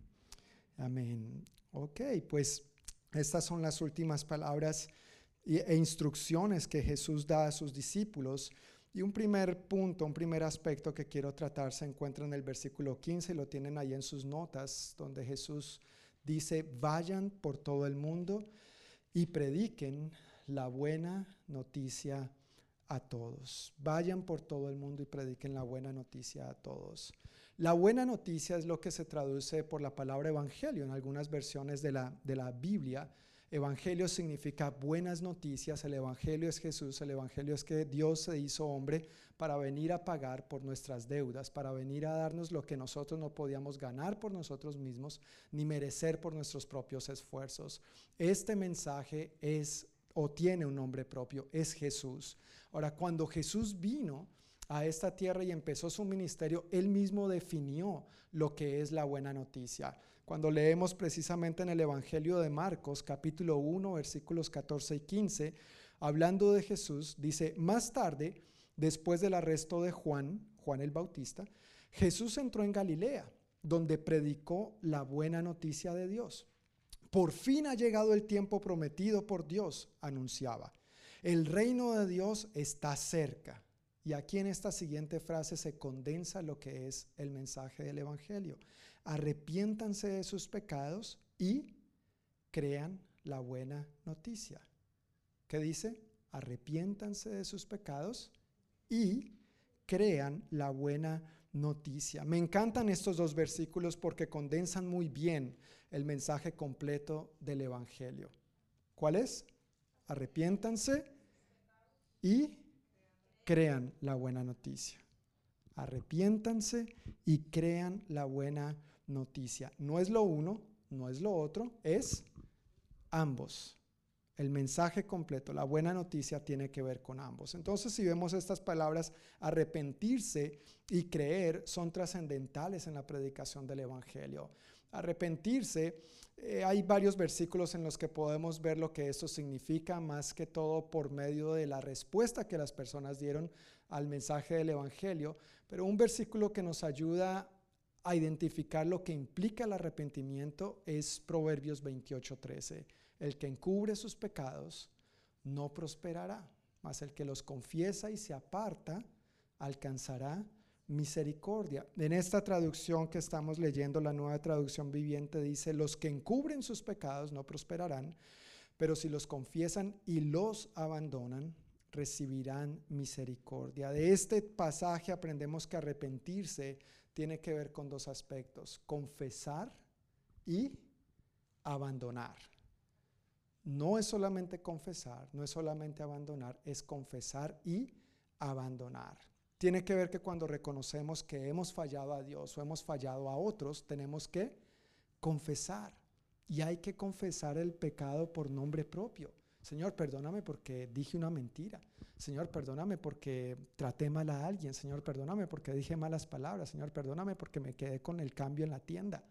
Amén. Ok, pues estas son las últimas palabras e instrucciones que Jesús da a sus discípulos. Y un primer punto, un primer aspecto que quiero tratar se encuentra en el versículo 15, lo tienen ahí en sus notas, donde Jesús dice, vayan por todo el mundo y prediquen la buena noticia a todos. Vayan por todo el mundo y prediquen la buena noticia a todos. La buena noticia es lo que se traduce por la palabra evangelio en algunas versiones de la, de la Biblia. Evangelio significa buenas noticias, el Evangelio es Jesús, el Evangelio es que Dios se hizo hombre para venir a pagar por nuestras deudas, para venir a darnos lo que nosotros no podíamos ganar por nosotros mismos, ni merecer por nuestros propios esfuerzos. Este mensaje es o tiene un nombre propio, es Jesús. Ahora, cuando Jesús vino, a esta tierra y empezó su ministerio, él mismo definió lo que es la buena noticia. Cuando leemos precisamente en el Evangelio de Marcos, capítulo 1, versículos 14 y 15, hablando de Jesús, dice, más tarde, después del arresto de Juan, Juan el Bautista, Jesús entró en Galilea, donde predicó la buena noticia de Dios. Por fin ha llegado el tiempo prometido por Dios, anunciaba. El reino de Dios está cerca. Y aquí en esta siguiente frase se condensa lo que es el mensaje del Evangelio. Arrepiéntanse de sus pecados y crean la buena noticia. ¿Qué dice? Arrepiéntanse de sus pecados y crean la buena noticia. Me encantan estos dos versículos porque condensan muy bien el mensaje completo del Evangelio. ¿Cuál es? Arrepiéntanse y crean la buena noticia. Arrepiéntanse y crean la buena noticia. No es lo uno, no es lo otro, es ambos. El mensaje completo, la buena noticia tiene que ver con ambos. Entonces, si vemos estas palabras, arrepentirse y creer son trascendentales en la predicación del Evangelio. Arrepentirse eh, hay varios versículos en los que podemos ver lo que esto significa, más que todo por medio de la respuesta que las personas dieron al mensaje del Evangelio, pero un versículo que nos ayuda a identificar lo que implica el arrepentimiento es Proverbios 28:13. El que encubre sus pecados no prosperará, mas el que los confiesa y se aparta alcanzará misericordia. En esta traducción que estamos leyendo, la nueva traducción viviente dice, los que encubren sus pecados no prosperarán, pero si los confiesan y los abandonan, recibirán misericordia. De este pasaje aprendemos que arrepentirse tiene que ver con dos aspectos, confesar y abandonar. no es solamente confesar, no es solamente abandonar, es confesar y abandonar. Tiene que ver que cuando reconocemos que hemos fallado a Dios o hemos fallado a otros, tenemos que confesar. Y hay que confesar el pecado por nombre propio. Señor, perdóname porque dije una mentira. Señor, perdóname porque traté mal a alguien. Señor, perdóname porque dije malas palabras. Señor, perdóname porque me quedé con el cambio en la tienda.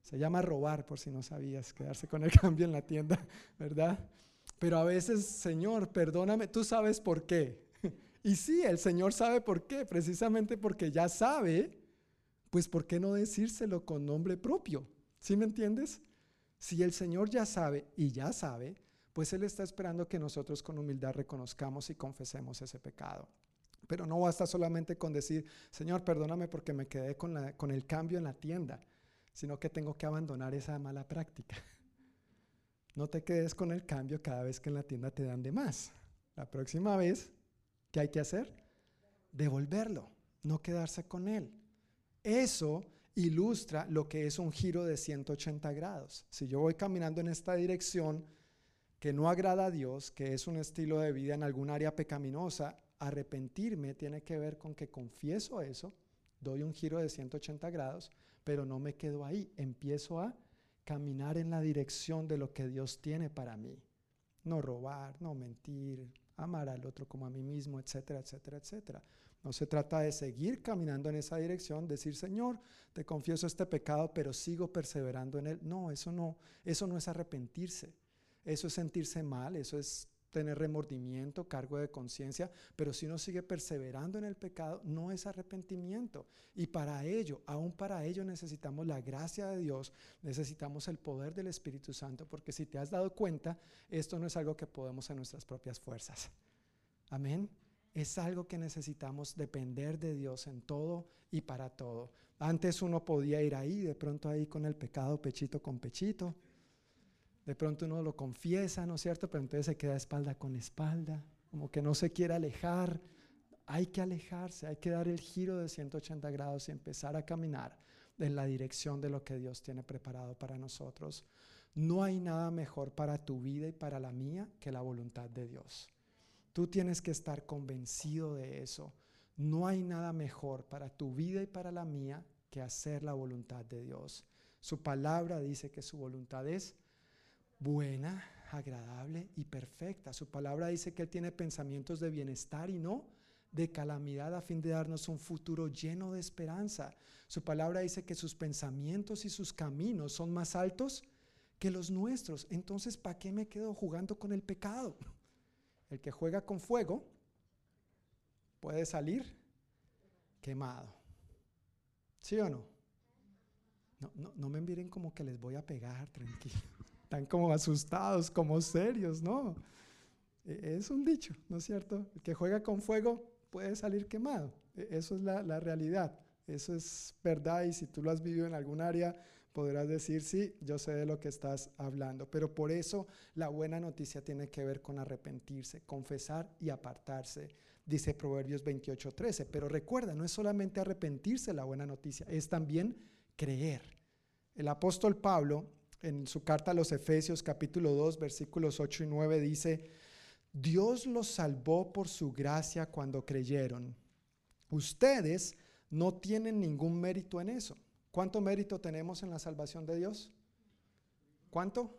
Se llama robar, por si no sabías, quedarse con el cambio en la tienda, ¿verdad? Pero a veces, Señor, perdóname, tú sabes por qué. Y sí, el Señor sabe por qué, precisamente porque ya sabe, pues ¿por qué no decírselo con nombre propio? ¿Sí me entiendes? Si el Señor ya sabe y ya sabe, pues Él está esperando que nosotros con humildad reconozcamos y confesemos ese pecado. Pero no basta solamente con decir, Señor, perdóname porque me quedé con, el cambio en la tienda, sino que tengo que abandonar esa mala práctica. No te quedes con el cambio cada vez que en la tienda te dan de más. La próxima vez, ¿qué hay que hacer? Devolverlo, no quedarse con él. Eso ilustra lo que es un giro de 180 grados. Si yo voy caminando en esta dirección que no agrada a Dios, que es un estilo de vida en algún área pecaminosa, arrepentirme tiene que ver con que confieso eso, doy un giro de 180 grados, pero no me quedo ahí, empiezo a caminar en la dirección de lo que Dios tiene para mí. No robar, no mentir, amar al otro como a mí mismo, etcétera, etcétera, etcétera. No se trata de seguir caminando en esa dirección, decir, Señor, te confieso este pecado, pero sigo perseverando en él. No, eso no, eso no es arrepentirse. Eso es sentirse mal, eso es tener remordimiento, cargo de conciencia, pero si uno sigue perseverando en el pecado, no es arrepentimiento. Y para ello, aún para ello necesitamos la gracia de Dios, necesitamos el poder del Espíritu Santo, porque si te has dado cuenta, esto no es algo que podemos en nuestras propias fuerzas. Amén es algo que necesitamos depender de Dios en todo y para todo. Antes uno podía ir ahí, de pronto ahí con el pecado pechito con pechito. De pronto uno lo confiesa, ¿no es cierto? Pero entonces se queda espalda con espalda, como que no se quiere alejar. Hay que alejarse, hay que dar el giro de 180 grados y empezar a caminar en la dirección de lo que Dios tiene preparado para nosotros. No hay nada mejor para tu vida y para la mía que la voluntad de Dios. Tú tienes que estar convencido de eso. No hay nada mejor para tu vida y para la mía que hacer la voluntad de Dios. Su palabra dice que su voluntad es buena, agradable y perfecta. Su palabra dice que Él tiene pensamientos de bienestar y no de calamidad a fin de darnos un futuro lleno de esperanza. Su palabra dice que sus pensamientos y sus caminos son más altos que los nuestros. Entonces, ¿para qué me quedo jugando con el pecado? El que juega con fuego puede salir quemado. ¿Sí o no? No, no, no me miren como que les voy a pegar, tranquilo. Están como asustados, como serios, ¿no? E, es un dicho, ¿no es cierto? El que juega con fuego puede salir quemado. E, eso es la, la realidad. Eso es verdad y si tú lo has vivido en algún área, podrás decir, sí, yo sé de lo que estás hablando. Pero por eso la buena noticia tiene que ver con arrepentirse, confesar y apartarse, dice Proverbios 28:13. Pero recuerda, no es solamente arrepentirse la buena noticia, es también creer. El apóstol Pablo, en su carta a los Efesios capítulo 2, versículos 8 y 9, dice, Dios los salvó por su gracia cuando creyeron. Ustedes no tienen ningún mérito en eso ¿Cuánto mérito tenemos en la salvación de Dios? ¿Cuánto?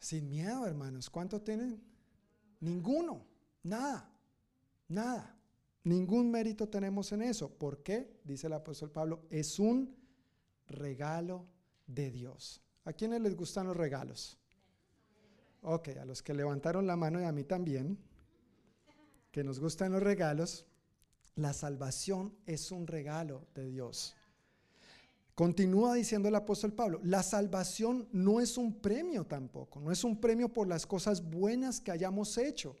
Sin miedo, hermanos. ¿Cuánto tienen? Ninguno. Nada. Nada. Ningún mérito tenemos en eso. ¿Por qué? Dice el apóstol Pablo, es un regalo de Dios. ¿A quiénes les gustan los regalos? Ok, a los que levantaron la mano y a mí también, que nos gustan los regalos, la salvación es un regalo de Dios. Continúa diciendo el apóstol Pablo, la salvación no es un premio tampoco, no es un premio por las cosas buenas que hayamos hecho.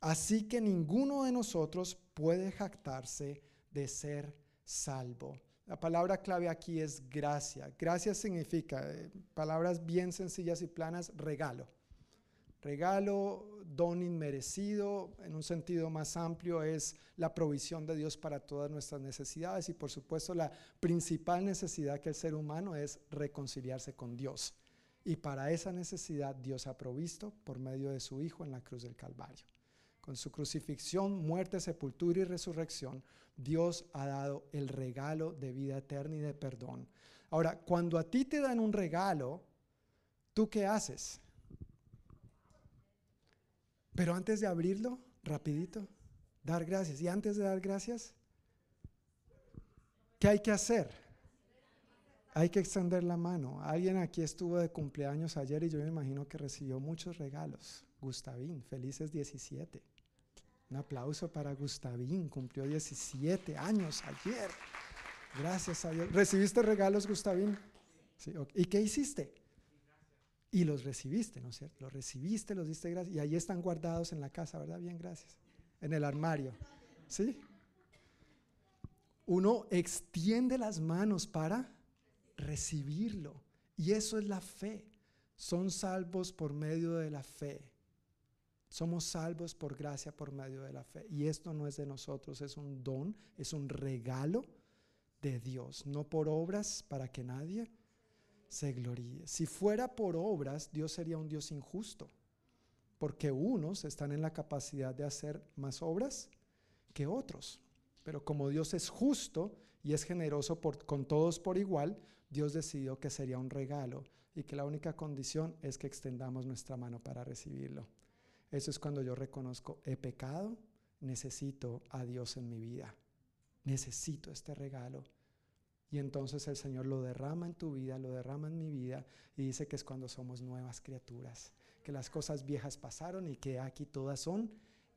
Así que ninguno de nosotros puede jactarse de ser salvo. La palabra clave aquí es gracia. Gracia significa, eh, palabras bien sencillas y planas, regalo. Regalo, don inmerecido, en un sentido más amplio, es la provisión de Dios para todas nuestras necesidades y por supuesto la principal necesidad que el ser humano es reconciliarse con Dios. Y para esa necesidad Dios ha provisto por medio de su Hijo en la cruz del Calvario. Con su crucifixión, muerte, sepultura y resurrección, Dios ha dado el regalo de vida eterna y de perdón. Ahora, cuando a ti te dan un regalo, ¿tú qué haces? Pero antes de abrirlo, rapidito, dar gracias. Y antes de dar gracias, ¿qué hay que hacer? Hay que extender la mano. Alguien aquí estuvo de cumpleaños ayer y yo me imagino que recibió muchos regalos. Gustavín, felices 17. Un aplauso para Gustavín, cumplió 17 años ayer. Gracias a Dios. ¿Recibiste regalos, Gustavín? Sí, ¿Y qué hiciste? Y los recibiste, ¿no es cierto? Los recibiste, los diste gracias. Y ahí están guardados en la casa, ¿verdad? Bien, gracias. En el armario. ¿Sí? Uno extiende las manos para recibirlo. Y eso es la fe. Son salvos por medio de la fe. Somos salvos por gracia por medio de la fe. Y esto no es de nosotros, es un don, es un regalo de Dios, no por obras para que nadie se gloríe. Si fuera por obras, Dios sería un Dios injusto, porque unos están en la capacidad de hacer más obras que otros. Pero como Dios es justo y es generoso con todos por igual, Dios decidió que sería un regalo y que la única condición es que extendamos nuestra mano para recibirlo. Eso es cuando yo reconozco, he pecado, necesito a Dios en mi vida. Necesito este regalo. Y entonces el Señor lo derrama en tu vida, lo derrama en mi vida y dice que es cuando somos nuevas criaturas, que las cosas viejas pasaron y que aquí todas son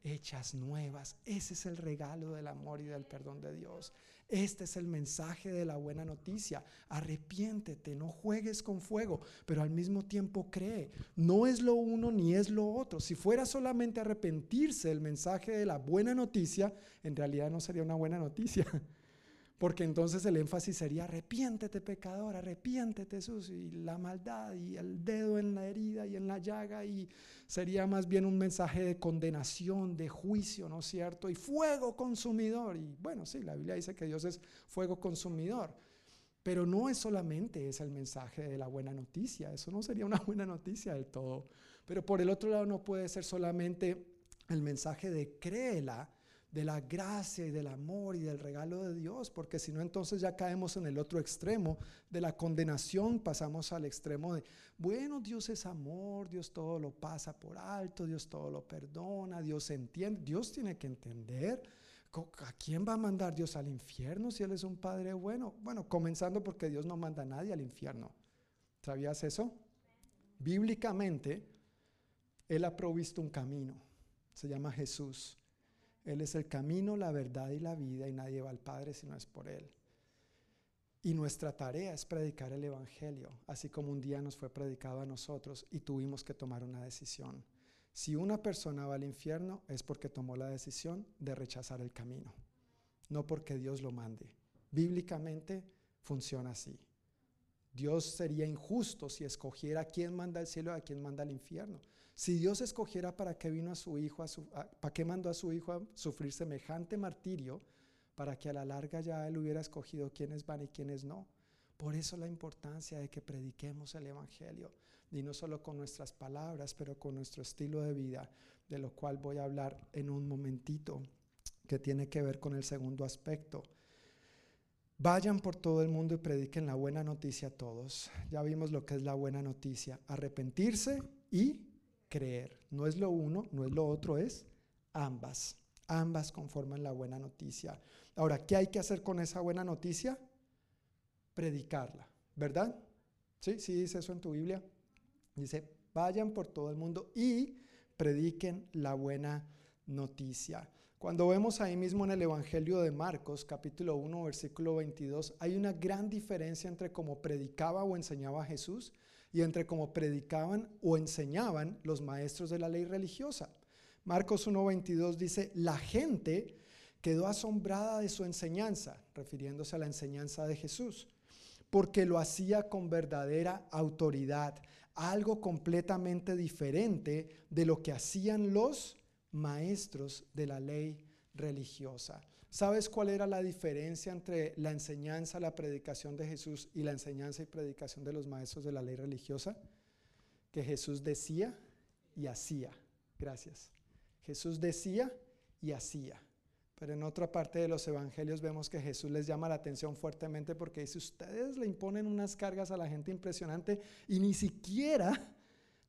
hechas nuevas. Ese es el regalo del amor y del perdón de Dios. Este es el mensaje de la buena noticia. Arrepiéntete, no juegues con fuego, pero al mismo tiempo cree. No es lo uno ni es lo otro. Si fuera solamente arrepentirse el mensaje de la buena noticia, en realidad no sería una buena noticia. Porque entonces el énfasis sería arrepiéntete pecador, arrepiéntete sucio y la maldad y el dedo en la herida y en la llaga y sería más bien un mensaje de condenación, de juicio, ¿no es cierto? Y fuego consumidor. Y bueno, sí, la Biblia dice que Dios es fuego consumidor. Pero no es solamente ese el mensaje de la buena noticia, eso no sería una buena noticia del todo. Pero por el otro lado no puede ser solamente el mensaje de créela, de la gracia y del amor y del regalo de Dios, porque si no entonces ya caemos en el otro extremo de la condenación, pasamos al extremo de, bueno, Dios es amor, Dios todo lo pasa por alto, Dios todo lo perdona, Dios entiende, Dios tiene que entender. ¿A quién va a mandar Dios al infierno si Él es un Padre bueno? Bueno, comenzando porque Dios no manda a nadie al infierno. ¿Sabías eso? Bíblicamente, Él ha provisto un camino, se llama Jesús. Él es el camino, la verdad y la vida y nadie va al Padre si no es por Él. Y nuestra tarea es predicar el Evangelio, así como un día nos fue predicado a nosotros y tuvimos que tomar una decisión. Si una persona va al infierno es porque tomó la decisión de rechazar el camino, no porque Dios lo mande. Bíblicamente funciona así. Dios sería injusto si escogiera a quién manda al cielo y a quién manda al infierno. Si Dios escogiera para qué vino a su hijo, para qué mandó a su hijo a sufrir semejante martirio, para que a la larga ya él hubiera escogido quiénes van y quiénes no. Por eso la importancia de que prediquemos el Evangelio, y no solo con nuestras palabras, pero con nuestro estilo de vida, de lo cual voy a hablar en un momentito, que tiene que ver con el segundo aspecto. Vayan por todo el mundo y prediquen la buena noticia a todos. Ya vimos lo que es la buena noticia, arrepentirse y creer. No es lo uno, no es lo otro, es ambas. Ambas conforman la buena noticia. Ahora, ¿qué hay que hacer con esa buena noticia? Predicarla, ¿verdad? Sí, sí dice eso en tu Biblia. Dice, vayan por todo el mundo y prediquen la buena noticia. Cuando vemos ahí mismo en el Evangelio de Marcos, capítulo 1, versículo 22, hay una gran diferencia entre cómo predicaba o enseñaba Jesús y entre cómo predicaban o enseñaban los maestros de la ley religiosa. Marcos 1.22 dice, la gente quedó asombrada de su enseñanza, refiriéndose a la enseñanza de Jesús, porque lo hacía con verdadera autoridad, algo completamente diferente de lo que hacían los maestros de la ley religiosa. ¿Sabes cuál era la diferencia entre la enseñanza, la predicación de Jesús y la enseñanza y predicación de los maestros de la ley religiosa? que Jesús decía y hacía. Gracias. Jesús decía y hacía. Pero en otra parte de los evangelios vemos que Jesús les llama la atención fuertemente porque dice, ustedes le imponen unas cargas a la gente impresionante y ni siquiera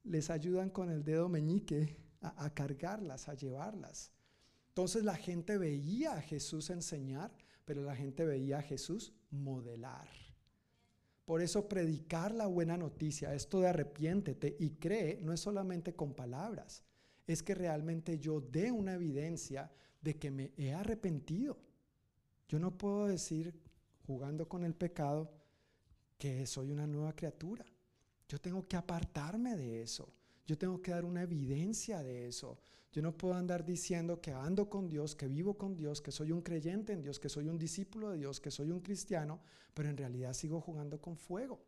les ayudan con el dedo meñique a, cargarlas, a llevarlas. Entonces la gente veía a Jesús enseñar, pero la gente veía a Jesús modelar. Por eso predicar la buena noticia, esto de arrepiéntete y cree, no es solamente con palabras, es que realmente yo dé una evidencia de que me he arrepentido. Yo no puedo decir, jugando con el pecado, que soy una nueva criatura. Yo tengo que apartarme de eso. Yo tengo que dar una evidencia de eso. Yo no puedo andar diciendo que ando con Dios, que vivo con Dios, que soy un creyente en Dios, que soy un discípulo de Dios, que soy un cristiano, pero en realidad sigo jugando con fuego.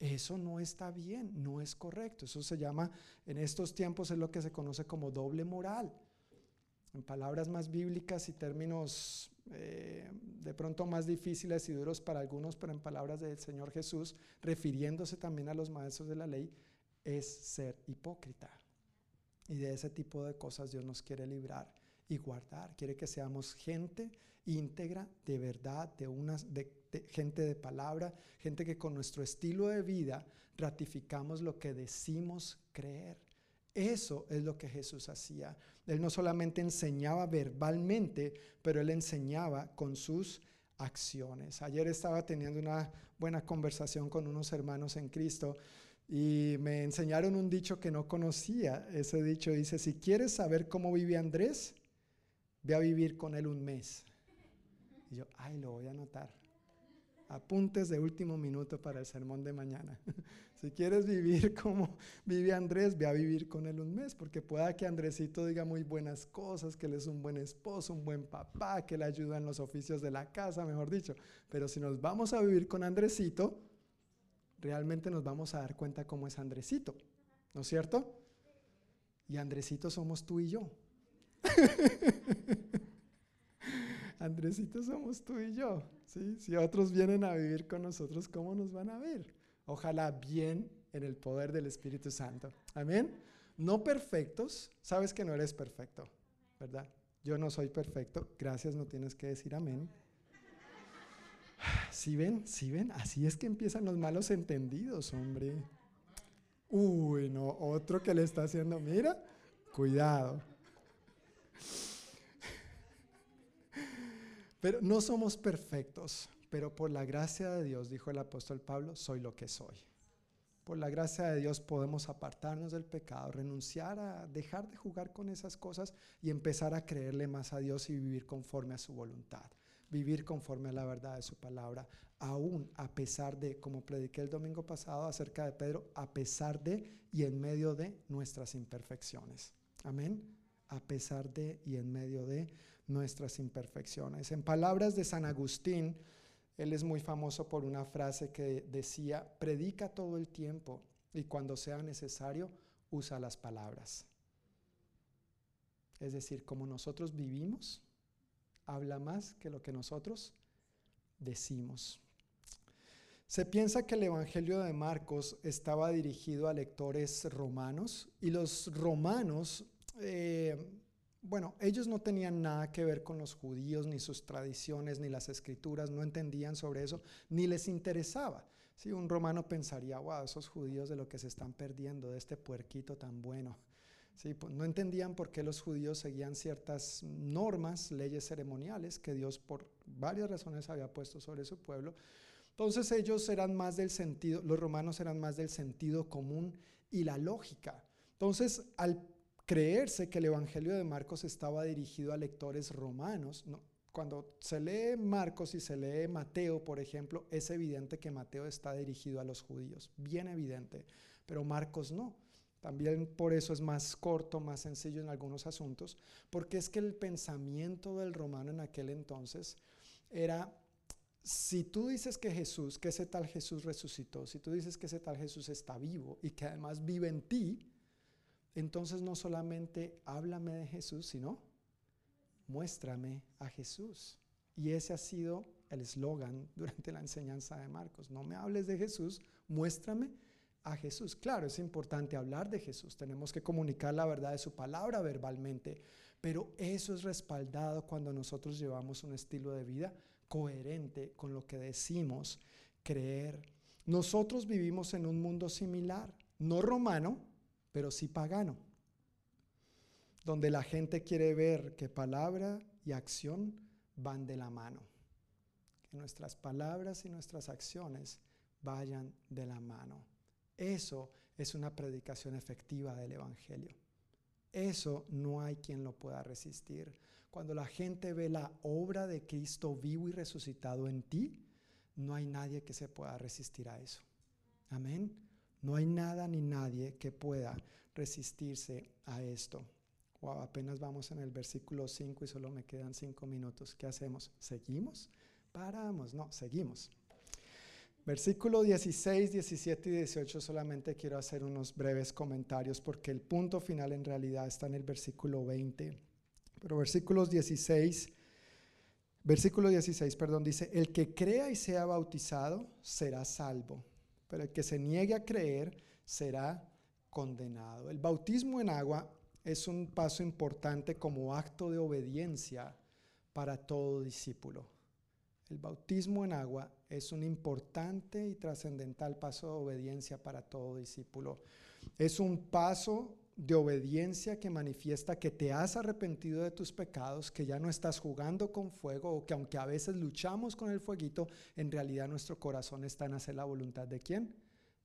Eso no está bien, no es correcto. Eso se llama, en estos tiempos es lo que se conoce como doble moral. En palabras más bíblicas y términos eh, de pronto más difíciles y duros para algunos, pero en palabras del Señor Jesús, refiriéndose también a los maestros de la ley, es ser hipócrita. Y de ese tipo de cosas Dios nos quiere librar y guardar. Quiere que seamos gente íntegra, de verdad, de, unas, de, gente de palabra, gente que con nuestro estilo de vida ratificamos lo que decimos creer. Eso es lo que Jesús hacía. Él no solamente enseñaba verbalmente, pero él enseñaba con sus acciones. Ayer estaba teniendo una buena conversación con unos hermanos en Cristo y me enseñaron un dicho que no conocía. Ese dicho dice, si quieres saber cómo vive Andrés, ve a vivir con él un mes. Y yo, ay, lo voy a anotar. Apuntes de último minuto para el sermón de mañana. si quieres vivir como vive Andrés, ve a vivir con él un mes, porque pueda que Andresito diga muy buenas cosas, que él es un buen esposo, un buen papá, que le ayuda en los oficios de la casa, mejor dicho. Pero si nos vamos a vivir con Andresito, realmente nos vamos a dar cuenta cómo es Andresito, ¿no es cierto? Y Andresito somos tú y yo. Andresito somos tú y yo. ¿sí? Si otros vienen a vivir con nosotros, ¿cómo nos van a ver? Ojalá bien en el poder del Espíritu Santo. Amén. No perfectos, sabes que no eres perfecto, ¿verdad? Yo no soy perfecto, gracias, no tienes que decir amén. Si ven? si ven? Así es que empiezan los malos entendidos, hombre. Uy, no, otro que le está haciendo, mira, cuidado. Pero no somos perfectos, pero por la gracia de Dios, dijo el apóstol Pablo, soy lo que soy. Por la gracia de Dios podemos apartarnos del pecado, renunciar a dejar de jugar con esas cosas y empezar a creerle más a Dios y vivir conforme a su voluntad vivir conforme a la verdad de su palabra, aún a pesar de, como prediqué el domingo pasado acerca de Pedro, a pesar de y en medio de nuestras imperfecciones. Amén. A pesar de y en medio de nuestras imperfecciones. En palabras de San Agustín, él es muy famoso por una frase que decía, predica todo el tiempo y cuando sea necesario, usa las palabras. Es decir, como nosotros vivimos, habla más que lo que nosotros decimos. Se piensa que el Evangelio de Marcos estaba dirigido a lectores romanos y los romanos, eh, bueno, ellos no tenían nada que ver con los judíos, ni sus tradiciones, ni las escrituras, no entendían sobre eso, ni les interesaba. Si un romano pensaría, wow, esos judíos de lo que se están perdiendo, de este puerquito tan bueno. Pues, no entendían por qué los judíos seguían ciertas normas, leyes ceremoniales que Dios por varias razones había puesto sobre su pueblo. Entonces ellos eran más del sentido, los romanos eran más del sentido común y la lógica. Entonces, al creerse que el Evangelio de Marcos estaba dirigido a lectores romanos, cuando se lee Marcos y se lee Mateo, por ejemplo, es evidente que Mateo está dirigido a los judíos, bien evidente, pero Marcos no. También por eso es más corto, más sencillo en algunos asuntos, porque es que el pensamiento del romano en aquel entonces era, si tú dices que Jesús, que ese tal Jesús resucitó, si tú dices que ese tal Jesús está vivo y que además vive en ti, entonces no solamente háblame de Jesús, sino muéstrame a Jesús. Y ese ha sido el eslogan durante la enseñanza de Marcos. No me hables de Jesús, muéstrame a Jesús. Claro, es importante hablar de Jesús, tenemos que comunicar la verdad de su palabra verbalmente, pero eso es respaldado cuando nosotros llevamos un estilo de vida coherente con lo que decimos creer. Nosotros vivimos en un mundo similar, no romano, pero sí pagano, donde la gente quiere ver que palabra y acción van de la mano, que nuestras palabras y nuestras acciones vayan de la mano. Eso es una predicación efectiva del Evangelio. Eso no hay quien lo pueda resistir. Cuando la gente ve la obra de Cristo vivo y resucitado en ti, no hay nadie que se pueda resistir a eso. Amén. No hay nada ni nadie que pueda resistirse a esto. Wow, apenas vamos en el versículo 5 y solo me quedan 5 minutos. ¿Qué hacemos? ¿Seguimos? Paramos. No, seguimos. Versículo 16, 17 y 18 solamente quiero hacer unos breves comentarios porque el punto final en realidad está en el versículo 20. Pero versículos 16, versículo 16, perdón, dice, el que crea y sea bautizado será salvo, pero el que se niegue a creer será condenado. El bautismo en agua es un paso importante como acto de obediencia para todo discípulo. El bautismo en agua es un importante y trascendental paso de obediencia para todo discípulo. Es un paso de obediencia que manifiesta que te has arrepentido de tus pecados, que ya no estás jugando con fuego o que aunque a veces luchamos con el fueguito, en realidad nuestro corazón está en hacer la voluntad de quién?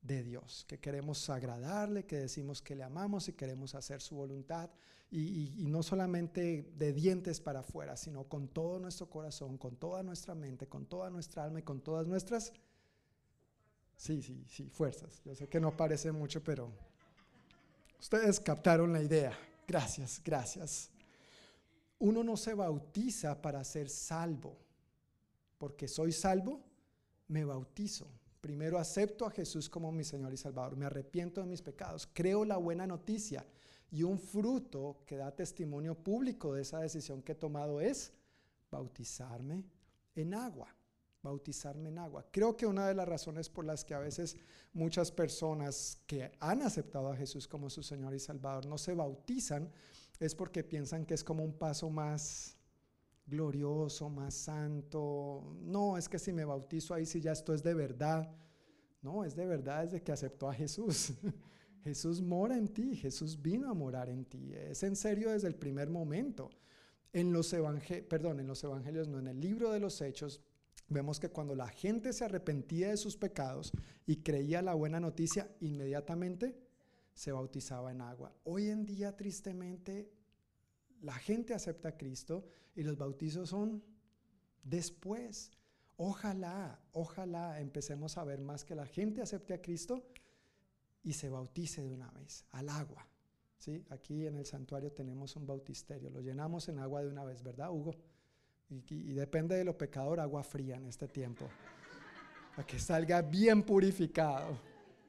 De Dios, que queremos agradarle, que decimos que le amamos y queremos hacer su voluntad y, no solamente de dientes para afuera, sino con todo nuestro corazón, con toda nuestra mente, con toda nuestra alma y con todas nuestras... Sí, sí, sí, fuerzas. Yo sé que no parece mucho, pero ustedes captaron la idea. Gracias, gracias. Uno no se bautiza para ser salvo, porque soy salvo, me bautizo. Primero acepto a Jesús como mi Señor y Salvador, me arrepiento de mis pecados, creo la buena noticia y un fruto que da testimonio público de esa decisión que he tomado es bautizarme en agua. Bautizarme en agua. Creo que una de las razones por las que a veces muchas personas que han aceptado a Jesús como su Señor y Salvador no se bautizan es porque piensan que es como un paso más glorioso, más santo. No, es que si me bautizo ahí, si ya esto es de verdad. No, es de verdad desde que aceptó a Jesús. Jesús mora en ti, Jesús vino a morar en ti. Es en serio desde el primer momento. En los, evangelios, perdón, en los evangelios, no, en el libro de los hechos, vemos que cuando la gente se arrepentía de sus pecados y creía la buena noticia, inmediatamente se bautizaba en agua. Hoy en día, tristemente, la gente acepta a Cristo y los bautizos son después. Ojalá, ojalá empecemos a ver más que la gente acepte a Cristo y se bautice de una vez al agua. ¿sí? Aquí en el santuario tenemos un bautisterio, lo llenamos en agua de una vez, ¿verdad, Hugo? Y, depende de lo pecador, agua fría en este tiempo, para que salga bien purificado,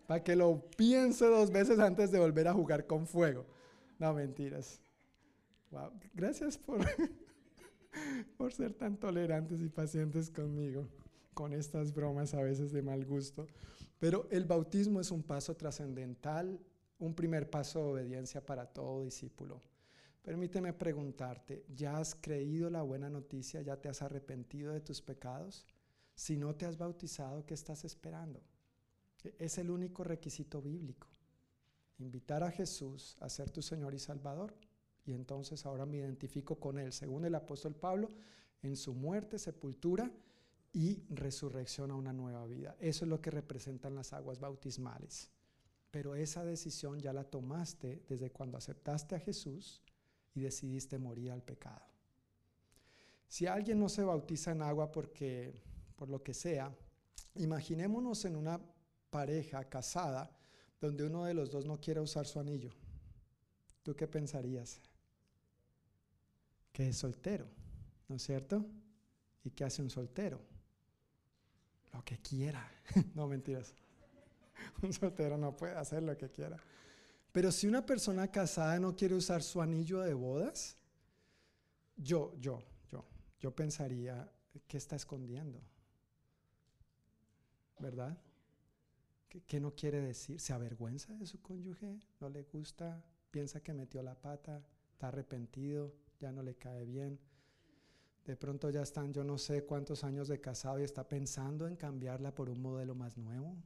para que lo piense dos veces antes de volver a jugar con fuego. No, mentiras. Wow. Gracias por, por ser tan tolerantes y pacientes conmigo, con estas bromas a veces de mal gusto. Pero el bautismo es un paso trascendental, un primer paso de obediencia para todo discípulo. Permíteme preguntarte, ¿ya has creído la buena noticia? ¿Ya te has arrepentido de tus pecados? Si no te has bautizado, ¿qué estás esperando? Es el único requisito bíblico. Invitar a Jesús a ser tu Señor y Salvador. Y entonces ahora me identifico con Él, según el apóstol Pablo, en su muerte, sepultura y resurrección a una nueva vida. Eso es lo que representan las aguas bautismales. Pero esa decisión ya la tomaste desde cuando aceptaste a Jesús y decidiste morir al pecado. Si alguien no se bautiza en agua por lo que sea, imaginémonos en una pareja casada donde uno de los dos no quiere usar su anillo. ¿Tú qué pensarías? Que es soltero, ¿no es cierto? ¿Y qué hace un soltero? Lo que quiera. no mentiras. Un soltero no puede hacer lo que quiera. Pero si una persona casada no quiere usar su anillo de bodas, yo, yo, yo, yo pensaría, ¿qué está escondiendo? ¿Verdad? ¿Qué, no quiere decir? ¿Se avergüenza de su cónyuge? ¿No le gusta? ¿Piensa que metió la pata? ¿Está arrepentido? ¿Ya no le cae bien? De pronto ya están yo no sé cuántos años de casado y está pensando en cambiarla por un modelo más nuevo.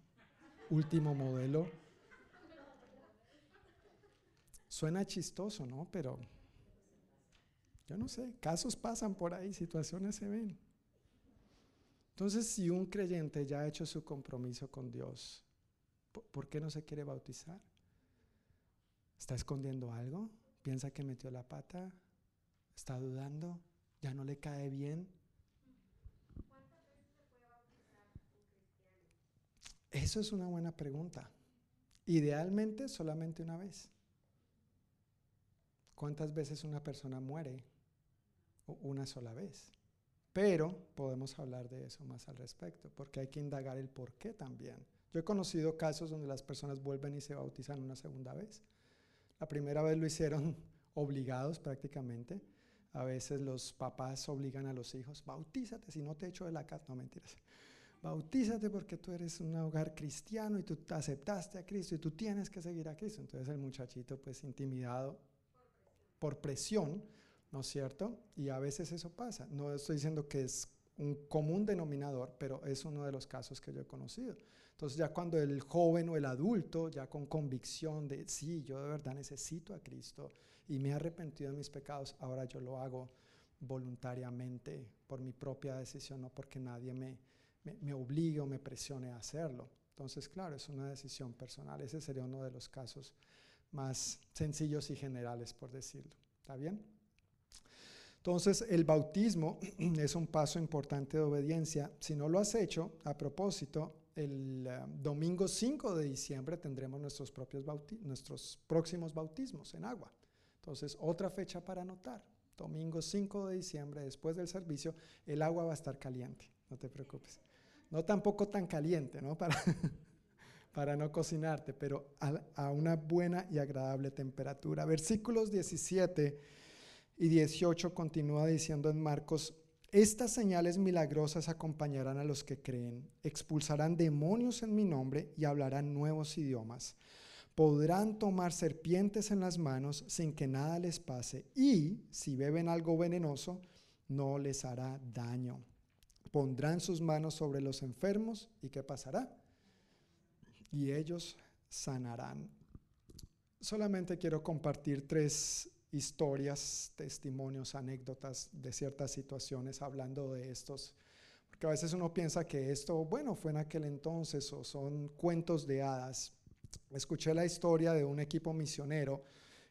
Último modelo. Suena chistoso, ¿no? Pero yo no sé, casos pasan por ahí, situaciones se ven. Entonces, si un creyente ya ha hecho su compromiso con Dios, ¿Por qué no se quiere bautizar? ¿Está escondiendo algo? ¿Piensa que metió la pata? ¿Está dudando? ¿Ya no le cae bien? Eso es una buena pregunta. Idealmente solamente una vez. ¿Cuántas veces una persona muere? Una sola vez. Pero podemos hablar de eso más al respecto, porque hay que indagar el por qué también. Yo he conocido casos donde las personas vuelven y se bautizan una segunda vez. La primera vez lo hicieron obligados prácticamente. A veces los papás obligan a los hijos, bautízate si no te echo de la casa. No mentiras. Bautízate porque tú eres un hogar cristiano y tú aceptaste a Cristo y tú tienes que seguir a Cristo. Entonces el muchachito pues intimidado por presión, ¿no es cierto? Y a veces eso pasa. No estoy diciendo que es un común denominador, pero es uno de los casos que yo he conocido. Entonces ya cuando el joven o el adulto, ya con convicción de, sí, yo de verdad necesito a Cristo y me he arrepentido de mis pecados, ahora yo lo hago voluntariamente por mi propia decisión, no porque nadie me, me, obligue o me presione a hacerlo. Entonces, claro, es una decisión personal. Ese sería uno de los casos más sencillos y generales, por decirlo. ¿Está bien? Entonces, el bautismo es un paso importante de obediencia. Si no lo has hecho, a propósito, el eh, domingo 5 de diciembre tendremos nuestros, propios nuestros próximos bautismos en agua. Entonces, otra fecha para anotar. Domingo 5 de diciembre, después del servicio, el agua va a estar caliente, no te preocupes. No tampoco tan caliente, ¿no? Para, para no cocinarte, pero a, a una buena y agradable temperatura. Versículos 17 y 18 continúa diciendo en Marcos estas señales milagrosas acompañarán a los que creen, expulsarán demonios en mi nombre y hablarán nuevos idiomas. Podrán tomar serpientes en las manos sin que nada les pase y si beben algo venenoso, no les hará daño. Pondrán sus manos sobre los enfermos y ¿qué pasará? Y ellos sanarán. Solamente quiero compartir tres historias, testimonios, anécdotas de ciertas situaciones hablando de estos. Porque a veces uno piensa que esto, bueno, fue en aquel entonces o son cuentos de hadas. Escuché la historia de un equipo misionero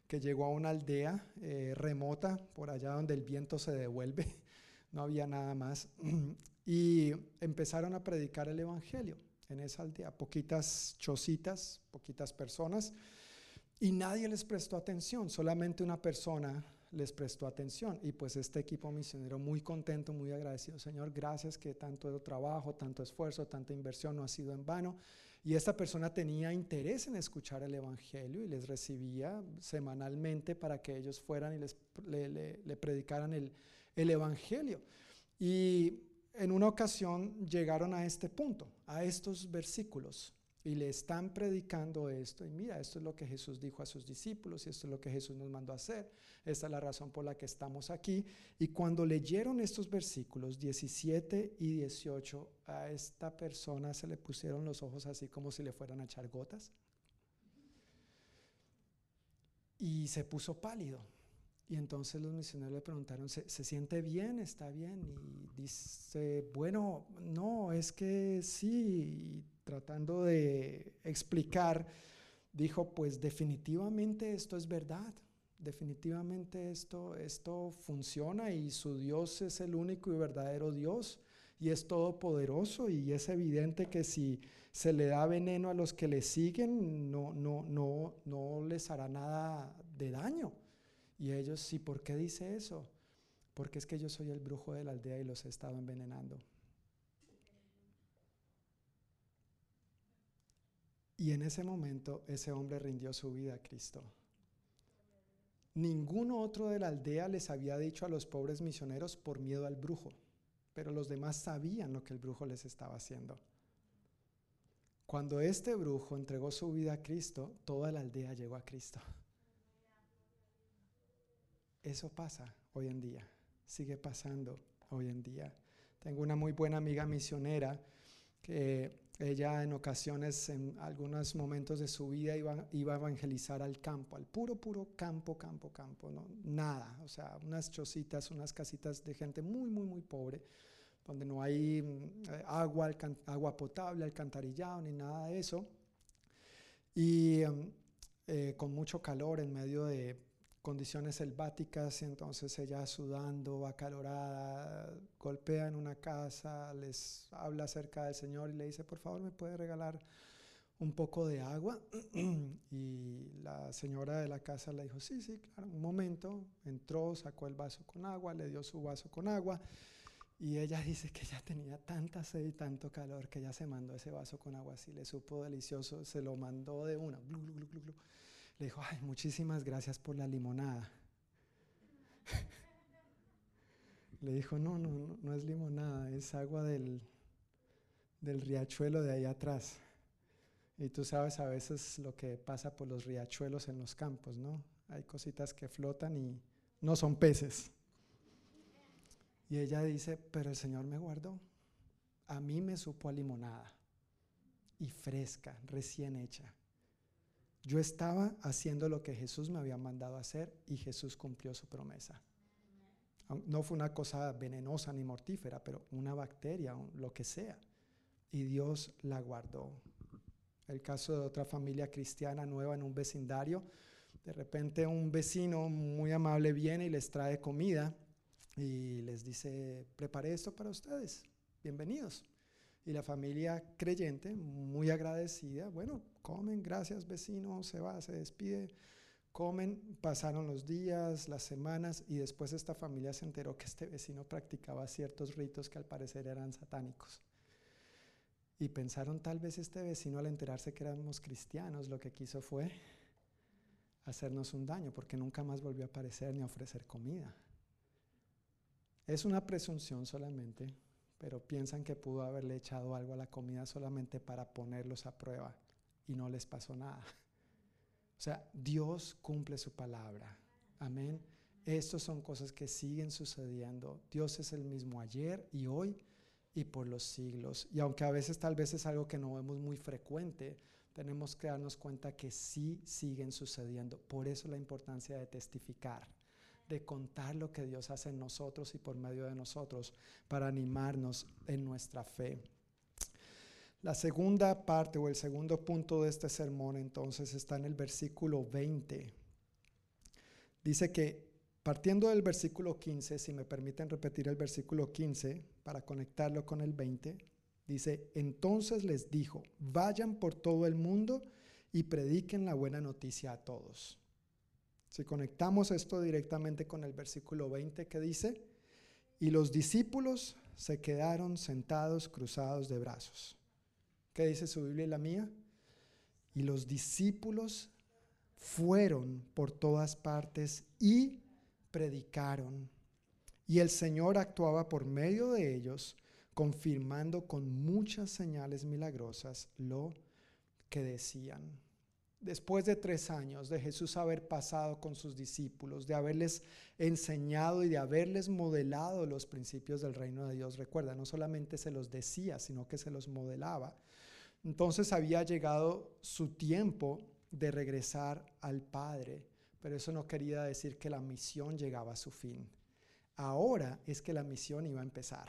que llegó a una aldea eh, remota, por allá donde el viento se devuelve, no había nada más, y empezaron a predicar el Evangelio en esa aldea, poquitas chocitas, poquitas personas, y nadie les prestó atención, solamente una persona les prestó atención. Y pues este equipo misionero muy contento, muy agradecido, Señor, gracias que tanto trabajo, tanto esfuerzo, tanta inversión no ha sido en vano. Y esta persona tenía interés en escuchar el Evangelio y les recibía semanalmente para que ellos fueran y les, le, predicaran el, el Evangelio. Y en una ocasión llegaron a este punto, a estos versículos y le están predicando esto. Y mira, esto es lo que Jesús dijo a sus discípulos y esto es lo que Jesús nos mandó a hacer. Esta es la razón por la que estamos aquí. Y cuando leyeron estos versículos 17 y 18, a esta persona se le pusieron los ojos así como si le fueran a echar gotas. Y se puso pálido. Y entonces los misioneros le preguntaron, ¿se, ¿se, siente bien? ¿Está bien? Y dice, bueno, no, es que sí tratando de explicar, dijo, pues definitivamente esto es verdad, definitivamente esto, esto funciona y su Dios es el único y verdadero Dios y es todopoderoso y es evidente que si se le da veneno a los que le siguen, no, no, no, no les hará nada de daño. Y ellos, sí, ¿por qué dice eso? Porque es que yo soy el brujo de la aldea y los he estado envenenando. Y en ese momento ese hombre rindió su vida a Cristo. Ninguno otro de la aldea les había dicho a los pobres misioneros por miedo al brujo, pero los demás sabían lo que el brujo les estaba haciendo. Cuando este brujo entregó su vida a Cristo, toda la aldea llegó a Cristo. Eso pasa hoy en día, sigue pasando hoy en día. Tengo una muy buena amiga misionera que ella en ocasiones, en algunos momentos de su vida, iba, iba, a evangelizar al campo, al puro, puro campo, campo, campo, ¿no? nada, o sea, unas chocitas, unas casitas de gente muy, muy, muy pobre, donde no hay mm, agua, agua potable, alcantarillado, ni nada de eso, y eh, con mucho calor en medio de condiciones selváticas, entonces ella sudando, acalorada, golpea en una casa, les habla acerca del Señor y le dice, por favor, ¿me puede regalar un poco de agua? y la señora de la casa le dijo, sí, sí, claro, un momento, entró, sacó el vaso con agua, le dio su vaso con agua. Y ella dice que ya tenía tanta sed y tanto calor que ya se mandó ese vaso con agua así, le supo delicioso, se lo mandó de una. Le dijo, ay, muchísimas gracias por la limonada. Le dijo, no, no, no, es limonada, es agua del, del riachuelo de ahí atrás. Y tú sabes a veces lo que pasa por los riachuelos en los campos, ¿no? Hay cositas que flotan y no son peces. Y ella dice, pero el Señor me guardó. A mí me supo a limonada y fresca, recién hecha. Yo estaba haciendo lo que Jesús me había mandado hacer y Jesús cumplió su promesa. No fue una cosa venenosa ni mortífera, pero una bacteria, lo que sea. Y Dios la guardó. El caso de otra familia cristiana nueva en un vecindario. De repente un vecino muy amable viene y les trae comida y les dice, preparé esto para ustedes, bienvenidos. Y la familia creyente, muy agradecida, bueno, comen, gracias vecino, se va, se despide, comen, pasaron los días, las semanas y después esta familia se enteró que este vecino practicaba ciertos ritos que al parecer eran satánicos. Y pensaron tal vez este vecino al enterarse que éramos cristianos lo que quiso fue hacernos un daño porque nunca más volvió a aparecer ni a ofrecer comida. Es una presunción solamente, pero piensan que pudo haberle echado algo a la comida solamente para ponerlos a prueba y no les pasó nada. O sea, Dios cumple su palabra. Amén. Estas son cosas que siguen sucediendo. Dios es el mismo ayer y hoy y por los siglos. Y aunque a veces tal vez es algo que no vemos muy frecuente, tenemos que darnos cuenta que sí siguen sucediendo. Por eso la importancia de testificar de contar lo que Dios hace en nosotros y por medio de nosotros para animarnos en nuestra fe. La segunda parte o el segundo punto de este sermón entonces está en el versículo 20. Dice que partiendo del versículo 15, si me permiten repetir el versículo 15 para conectarlo con el 20, dice, entonces les dijo, vayan por todo el mundo y prediquen la buena noticia a todos. Si conectamos esto directamente con el versículo 20 que dice, y los discípulos se quedaron sentados cruzados de brazos. ¿Qué dice su Biblia y la mía? Y los discípulos fueron por todas partes y predicaron. Y el Señor actuaba por medio de ellos, confirmando con muchas señales milagrosas lo que decían después de tres años de Jesús haber pasado con sus discípulos, de haberles enseñado y de haberles modelado los principios del reino de Dios, recuerda, no solamente se los decía, sino que se los modelaba. Entonces había llegado su tiempo de regresar al Padre, pero eso no quería decir que la misión llegaba a su fin. Ahora es que la misión iba a empezar.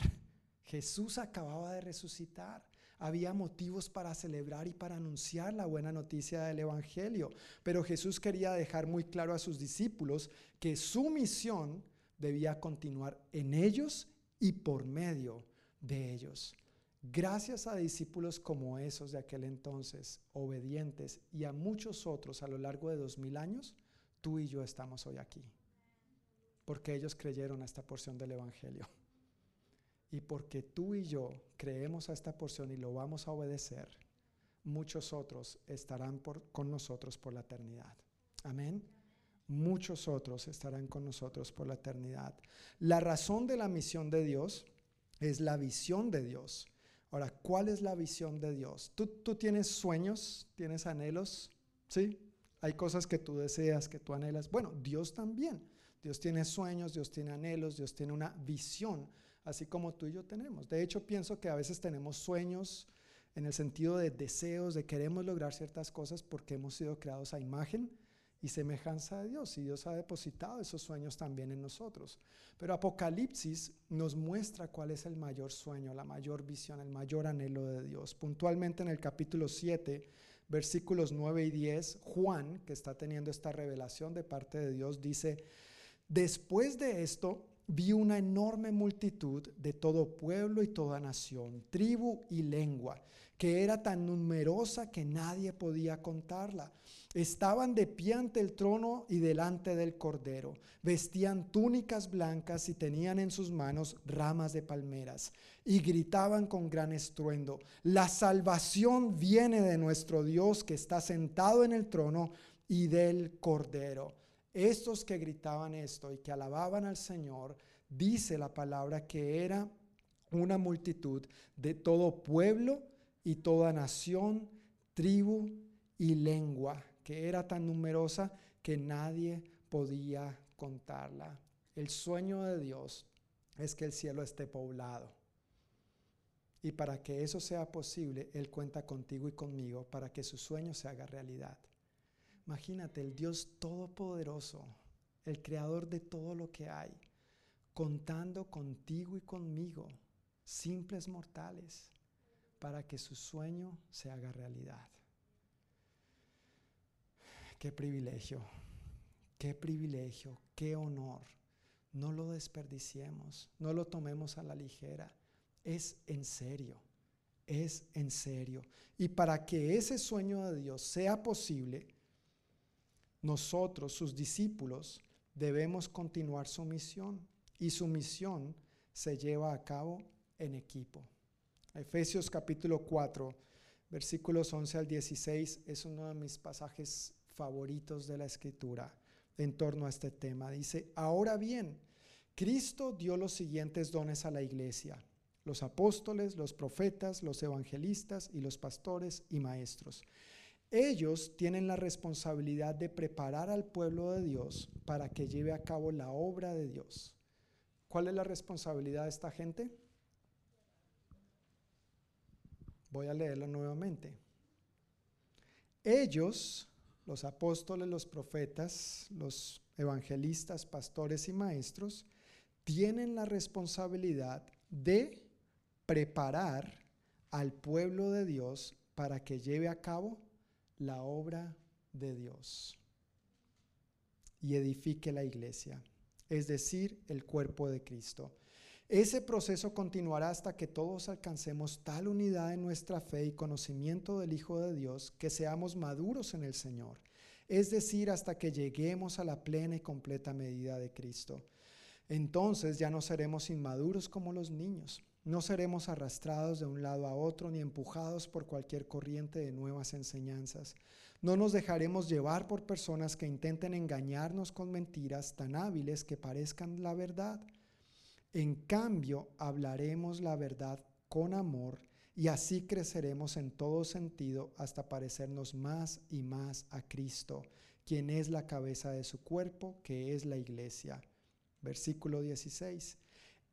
Jesús acababa de resucitar había motivos para celebrar y para anunciar la buena noticia del Evangelio. Pero Jesús quería dejar muy claro a sus discípulos que su misión debía continuar en ellos y por medio de ellos. Gracias a discípulos como esos de aquel entonces, obedientes, y a muchos otros a lo largo de dos mil años, tú y yo estamos hoy aquí. Porque ellos creyeron a esta porción del Evangelio. Y porque tú y yo creemos a esta porción y lo vamos a obedecer, muchos otros estarán con nosotros por la eternidad. Amén. Muchos otros estarán con nosotros por la eternidad. La razón de la misión de Dios es la visión de Dios. Ahora, ¿cuál es la visión de Dios? ¿Tú, tú tienes sueños? ¿Tienes anhelos? ¿Sí? Hay cosas que tú deseas, que tú anhelas. Bueno, Dios también. Dios tiene sueños, Dios tiene anhelos, Dios tiene una visión, así como tú y yo tenemos. De hecho, pienso que a veces tenemos sueños en el sentido de deseos, de queremos lograr ciertas cosas porque hemos sido creados a imagen y semejanza de Dios y Dios ha depositado esos sueños también en nosotros. Pero Apocalipsis nos muestra cuál es el mayor sueño, la mayor visión, el mayor anhelo de Dios. Puntualmente en el capítulo 7, versículos 9 y 10, Juan, que está teniendo esta revelación de parte de Dios, dice, después de esto vi una enorme multitud de todo pueblo y toda nación, tribu y lengua, que era tan numerosa que nadie podía contarla Estaban de pie ante el trono y delante del cordero. Vestían túnicas blancas y tenían en sus manos ramas de palmeras. Y gritaban con gran estruendo, la salvación viene de nuestro Dios que está sentado en el trono y del cordero. Estos que gritaban esto y que alababan al Señor, dice la palabra que era una multitud de todo pueblo y toda nación, tribu y lengua que era tan numerosa que nadie podía contarla. El sueño de Dios es que el cielo esté poblado. Y para que eso sea posible, Él cuenta contigo y conmigo para que su sueño se haga realidad. Imagínate el Dios todopoderoso, el creador de todo lo que hay, contando contigo y conmigo, simples mortales, para que su sueño se haga realidad. Qué privilegio, qué privilegio, qué honor. No lo desperdiciemos, no lo tomemos a la ligera. Es en serio, es en serio. Y para que ese sueño de Dios sea posible, nosotros, sus discípulos, debemos continuar su misión. Y su misión se lleva a cabo en equipo. Efesios capítulo 4, versículos 11 al 16 es uno de mis pasajes favoritos de la escritura en torno a este tema. Dice, ahora bien, Cristo dio los siguientes dones a la iglesia, los apóstoles, los profetas, los evangelistas y los pastores y maestros. Ellos tienen la responsabilidad de preparar al pueblo de Dios para que lleve a cabo la obra de Dios. ¿Cuál es la responsabilidad de esta gente? Voy a leerlo nuevamente. Ellos los apóstoles, los profetas, los evangelistas, pastores y maestros, tienen la responsabilidad de preparar al pueblo de Dios para que lleve a cabo la obra de Dios y edifique la iglesia, es decir, el cuerpo de Cristo. Ese proceso continuará hasta que todos alcancemos tal unidad en nuestra fe y conocimiento del Hijo de Dios que seamos maduros en el Señor, es decir, hasta que lleguemos a la plena y completa medida de Cristo. Entonces ya no seremos inmaduros como los niños, no seremos arrastrados de un lado a otro ni empujados por cualquier corriente de nuevas enseñanzas. No nos dejaremos llevar por personas que intenten engañarnos con mentiras tan hábiles que parezcan la verdad. En cambio, hablaremos la verdad con amor y así creceremos en todo sentido hasta parecernos más y más a Cristo, quien es la cabeza de su cuerpo, que es la iglesia. Versículo 16.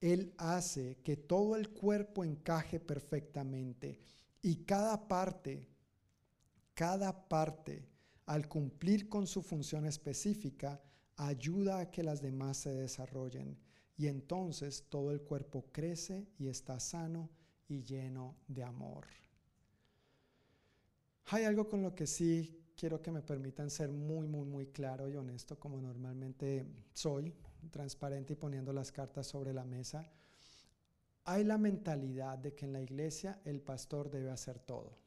Él hace que todo el cuerpo encaje perfectamente y cada parte, cada parte, al cumplir con su función específica, ayuda a que las demás se desarrollen y entonces todo el cuerpo crece y está sano y lleno de amor. Hay algo con lo que sí quiero que me permitan ser muy, muy, muy claro y honesto, como normalmente soy, transparente y poniendo las cartas sobre la mesa. Hay la mentalidad de que en la iglesia el pastor debe hacer todo.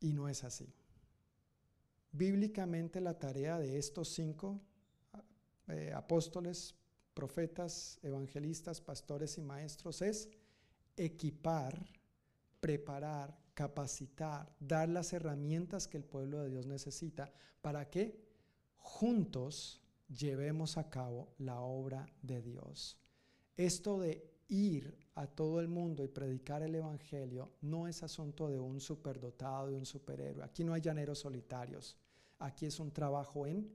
Y no es así. Bíblicamente la tarea de estos cinco eh, apóstoles, profetas, evangelistas, pastores y maestros es equipar, preparar, capacitar, dar las herramientas que el pueblo de Dios necesita para que juntos llevemos a cabo la obra de Dios. Esto de ir a todo el mundo y predicar el Evangelio no es asunto de un superdotado, de un superhéroe. Aquí no hay llaneros solitarios. Aquí es un trabajo en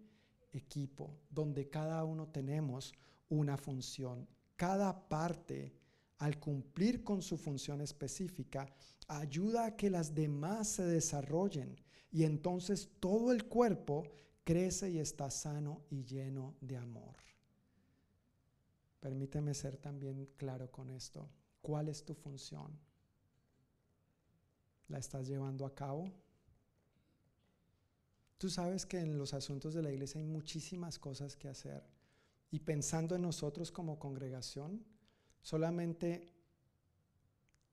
equipo, donde cada uno tenemos una función. Cada parte, al cumplir con su función específica, ayuda a que las demás se desarrollen y entonces todo el cuerpo crece y está sano y lleno de amor. Permíteme ser también claro con esto. ¿Cuál es tu función? ¿La estás llevando a cabo? Tú sabes que en los asuntos de la iglesia hay muchísimas cosas que hacer. Y pensando en nosotros como congregación, solamente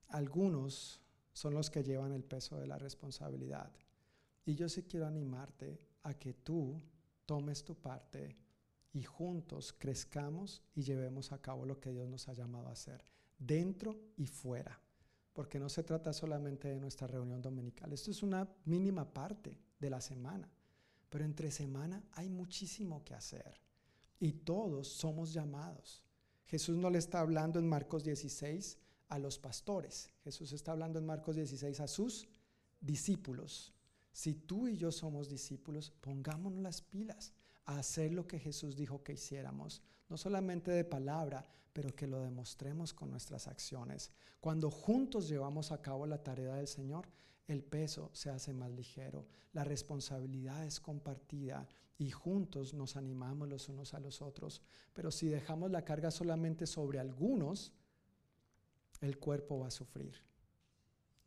algunos son los que llevan el peso de la responsabilidad. Y yo sí quiero animarte a que tú tomes tu parte y juntos crezcamos y llevemos a cabo lo que Dios nos ha llamado a hacer, dentro y fuera. Porque no se trata solamente de nuestra reunión dominical, esto es una mínima parte de la semana, pero entre semana hay muchísimo que hacer y todos somos llamados. Jesús no le está hablando en Marcos 16 a los pastores, Jesús está hablando en Marcos 16 a sus discípulos. Si tú y yo somos discípulos, pongámonos las pilas a hacer lo que Jesús dijo que hiciéramos, no solamente de palabra, pero que lo demostremos con nuestras acciones. Cuando juntos llevamos a cabo la tarea del Señor, el peso se hace más ligero, la responsabilidad es compartida y juntos nos animamos los unos a los otros. Pero si dejamos la carga solamente sobre algunos, el cuerpo va a sufrir.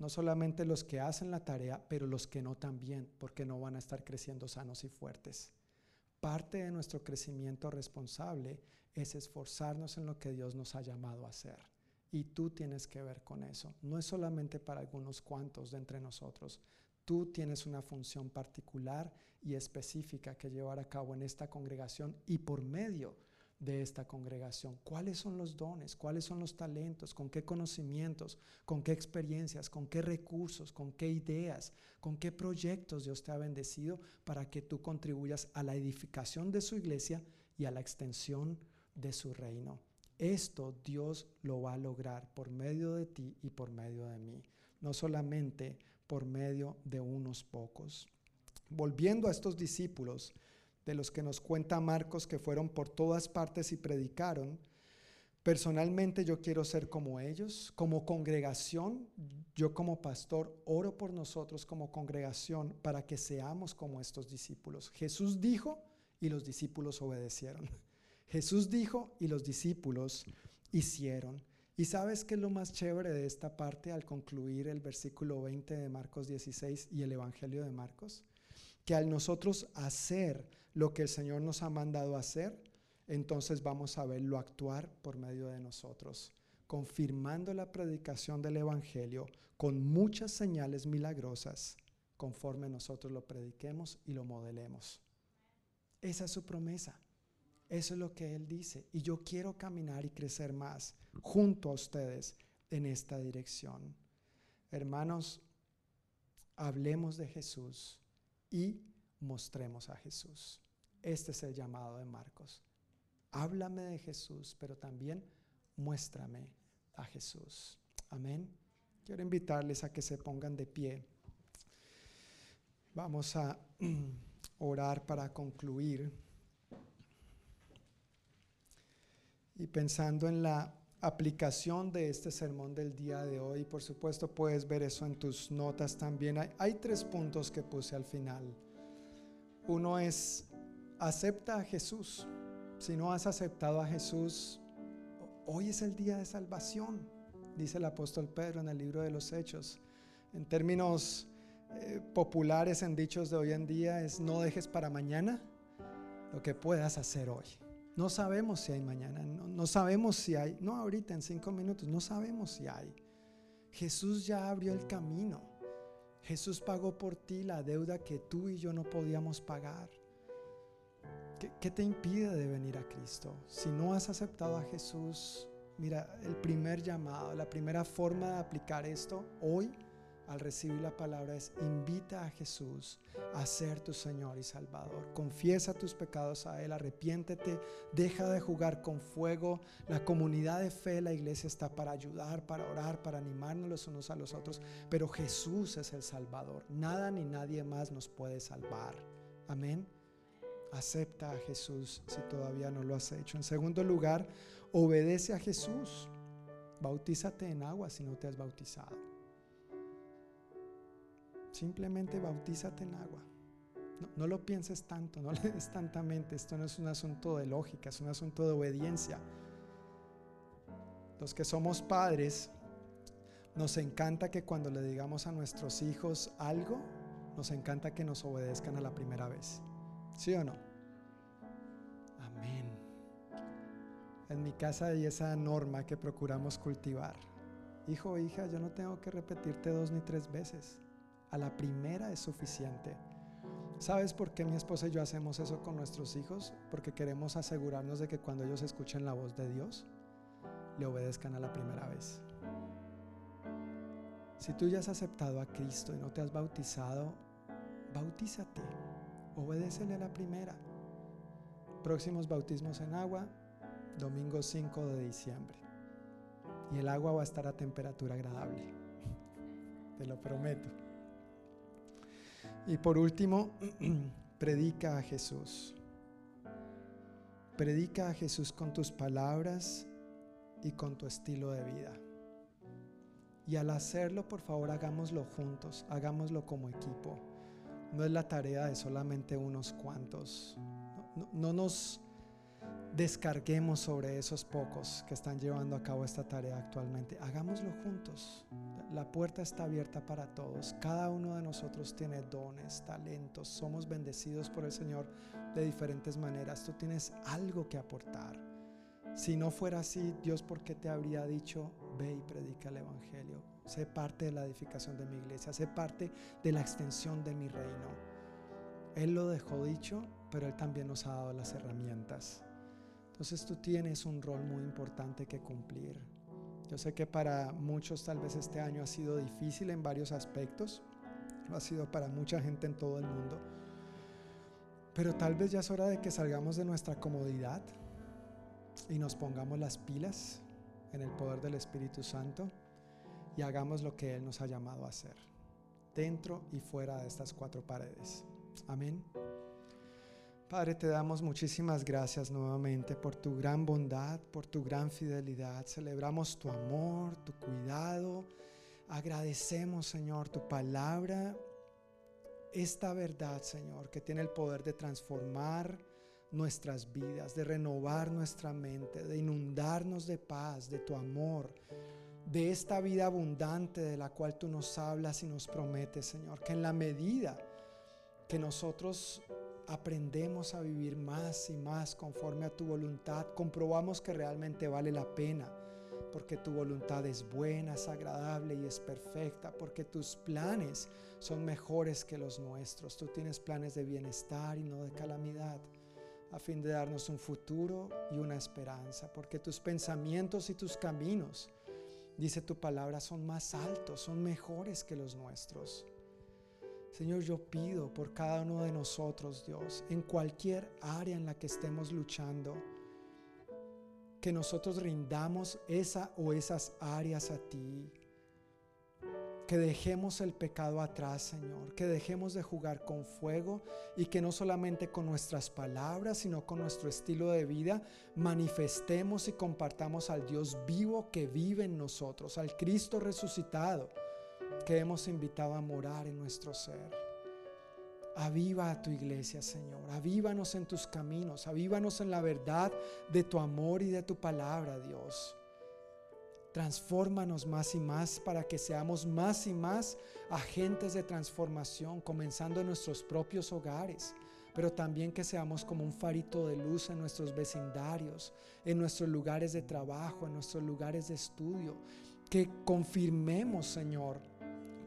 No solamente los que hacen la tarea, pero los que no también, porque no van a estar creciendo sanos y fuertes. Parte de nuestro crecimiento responsable es esforzarnos en lo que Dios nos ha llamado a hacer. Y tú tienes que ver con eso. No es solamente para algunos cuantos de entre nosotros. Tú tienes una función particular y específica que llevar a cabo en esta congregación y por medio de esta congregación. ¿Cuáles son los dones? ¿Cuáles son los talentos? ¿Con qué conocimientos? ¿Con qué experiencias? ¿Con qué recursos? ¿Con qué ideas? ¿Con qué proyectos Dios te ha bendecido para que tú contribuyas a la edificación de su iglesia y a la extensión de su reino? Esto Dios lo va a lograr por medio de ti y por medio de mí, no solamente por medio de unos pocos. Volviendo a estos discípulos, de los que nos cuenta Marcos que fueron por todas partes y predicaron. Personalmente yo quiero ser como ellos, como congregación, yo como pastor oro por nosotros como congregación para que seamos como estos discípulos. Jesús dijo y los discípulos obedecieron. Jesús dijo y los discípulos hicieron. ¿Y sabes qué es lo más chévere de esta parte al concluir el versículo 20 de Marcos 16 y el Evangelio de Marcos? Que al nosotros hacer lo que el Señor nos ha mandado hacer, entonces vamos a verlo actuar por medio de nosotros, confirmando la predicación del Evangelio con muchas señales milagrosas, conforme nosotros lo prediquemos y lo modelemos. Esa es su promesa. Eso es lo que Él dice. Y yo quiero caminar y crecer más junto a ustedes en esta dirección. Hermanos, hablemos de Jesús y mostremos a Jesús. Este es el llamado de Marcos. Háblame de Jesús, pero también muéstrame a Jesús. Amén. Quiero invitarles a que se pongan de pie. Vamos a orar para concluir. Y pensando en la aplicación de este sermón del día de hoy, por supuesto puedes ver eso en tus notas también. Hay, hay tres puntos que puse al final. Uno es, acepta a Jesús. Si no has aceptado a Jesús, hoy es el día de salvación, dice el apóstol Pedro en el libro de los Hechos. En términos eh, populares, en dichos de hoy en día, es no dejes para mañana lo que puedas hacer hoy. No sabemos si hay mañana, no, no sabemos si hay, no ahorita en cinco minutos, no sabemos si hay. Jesús ya abrió el camino. Jesús pagó por ti la deuda que tú y yo no podíamos pagar. ¿Qué, te impide de venir a Cristo? Si no has aceptado a Jesús, mira, el primer llamado, la primera forma de aplicar esto hoy, al recibir la palabra es invita a Jesús a ser tu Señor y Salvador. Confiesa tus pecados a Él, arrepiéntete, deja de jugar con fuego. La comunidad de fe, la iglesia está para ayudar, para orar, para animarnos los unos a los otros, pero Jesús es el Salvador. Nada ni nadie más nos puede salvar. Amén. Acepta a Jesús si todavía no lo has hecho. En segundo lugar, obedece a Jesús. Bautízate en agua si no te has bautizado. Simplemente bautízate en agua. No, lo pienses tanto, no le des tanta mente. Esto no es un asunto de lógica, es un asunto de obediencia. Los que somos padres, nos encanta que cuando le digamos a nuestros hijos algo, nos encanta que nos obedezcan a la primera vez. ¿Sí o no? Amén. En mi casa hay esa norma que procuramos cultivar. Hijo o hija, yo no tengo que repetirte dos ni tres veces. A la primera es suficiente. ¿Sabes por qué mi esposa y yo hacemos eso con nuestros hijos? Porque queremos asegurarnos de que cuando ellos escuchen la voz de Dios, le obedezcan a la primera vez. Si tú ya has aceptado a Cristo y no te has bautizado, bautízate, obedécele a la primera. Próximos bautismos en agua, domingo 5 de diciembre. Y el agua va a estar a temperatura agradable, te lo prometo. Y por último, predica a Jesús. Predica a Jesús con tus palabras y con tu estilo de vida. Y al hacerlo, por favor, hagámoslo juntos, hagámoslo como equipo. No es la tarea de solamente unos cuantos. No, nos descarguemos sobre esos pocos que están llevando a cabo esta tarea actualmente. Hagámoslo juntos. La puerta está abierta para todos. Cada uno de nosotros tiene dones, talentos. Somos bendecidos por el Señor de diferentes maneras. Tú tienes algo que aportar. Si no fuera así, Dios, ¿por qué te habría dicho, ve y predica el Evangelio? Sé parte de la edificación de mi iglesia, sé parte de la extensión de mi reino. Él lo dejó dicho, pero Él también nos ha dado las herramientas. Entonces tú tienes un rol muy importante que cumplir. Yo sé que para muchos tal vez este año ha sido difícil en varios aspectos, lo ha sido para mucha gente en todo el mundo, pero tal vez ya es hora de que salgamos de nuestra comodidad y nos pongamos las pilas en el poder del Espíritu Santo y hagamos lo que Él nos ha llamado a hacer, dentro y fuera de estas cuatro paredes. Amén. Padre, te damos muchísimas gracias nuevamente por tu gran bondad, por tu gran fidelidad. Celebramos tu amor, tu cuidado. Agradecemos, Señor, tu palabra, esta verdad, Señor, que tiene el poder de transformar nuestras vidas, de renovar nuestra mente, de inundarnos de paz, de tu amor, de esta vida abundante de la cual tú nos hablas y nos prometes, Señor, que en la medida que nosotros aprendemos a vivir más y más conforme a tu voluntad, comprobamos que realmente vale la pena, porque tu voluntad es buena, es agradable y es perfecta, porque tus planes son mejores que los nuestros. Tú tienes planes de bienestar y no de calamidad, a fin de darnos un futuro y una esperanza, porque tus pensamientos y tus caminos, dice tu palabra, son más altos, son mejores que los nuestros. Señor, yo pido por cada uno de nosotros, Dios, en cualquier área en la que estemos luchando, que nosotros rindamos esa o esas áreas a ti. Que dejemos el pecado atrás, Señor. Que dejemos de jugar con fuego y que no solamente con nuestras palabras, sino con nuestro estilo de vida manifestemos y compartamos al Dios vivo que vive en nosotros, al Cristo resucitado que hemos invitado a morar en nuestro ser. Aviva a tu iglesia, Señor. Avívanos en tus caminos. Avívanos en la verdad de tu amor y de tu palabra, Dios. Transfórmanos más y más para que seamos más y más agentes de transformación, comenzando en nuestros propios hogares, pero también que seamos como un farito de luz en nuestros vecindarios, en nuestros lugares de trabajo, en nuestros lugares de estudio. Que confirmemos, Señor,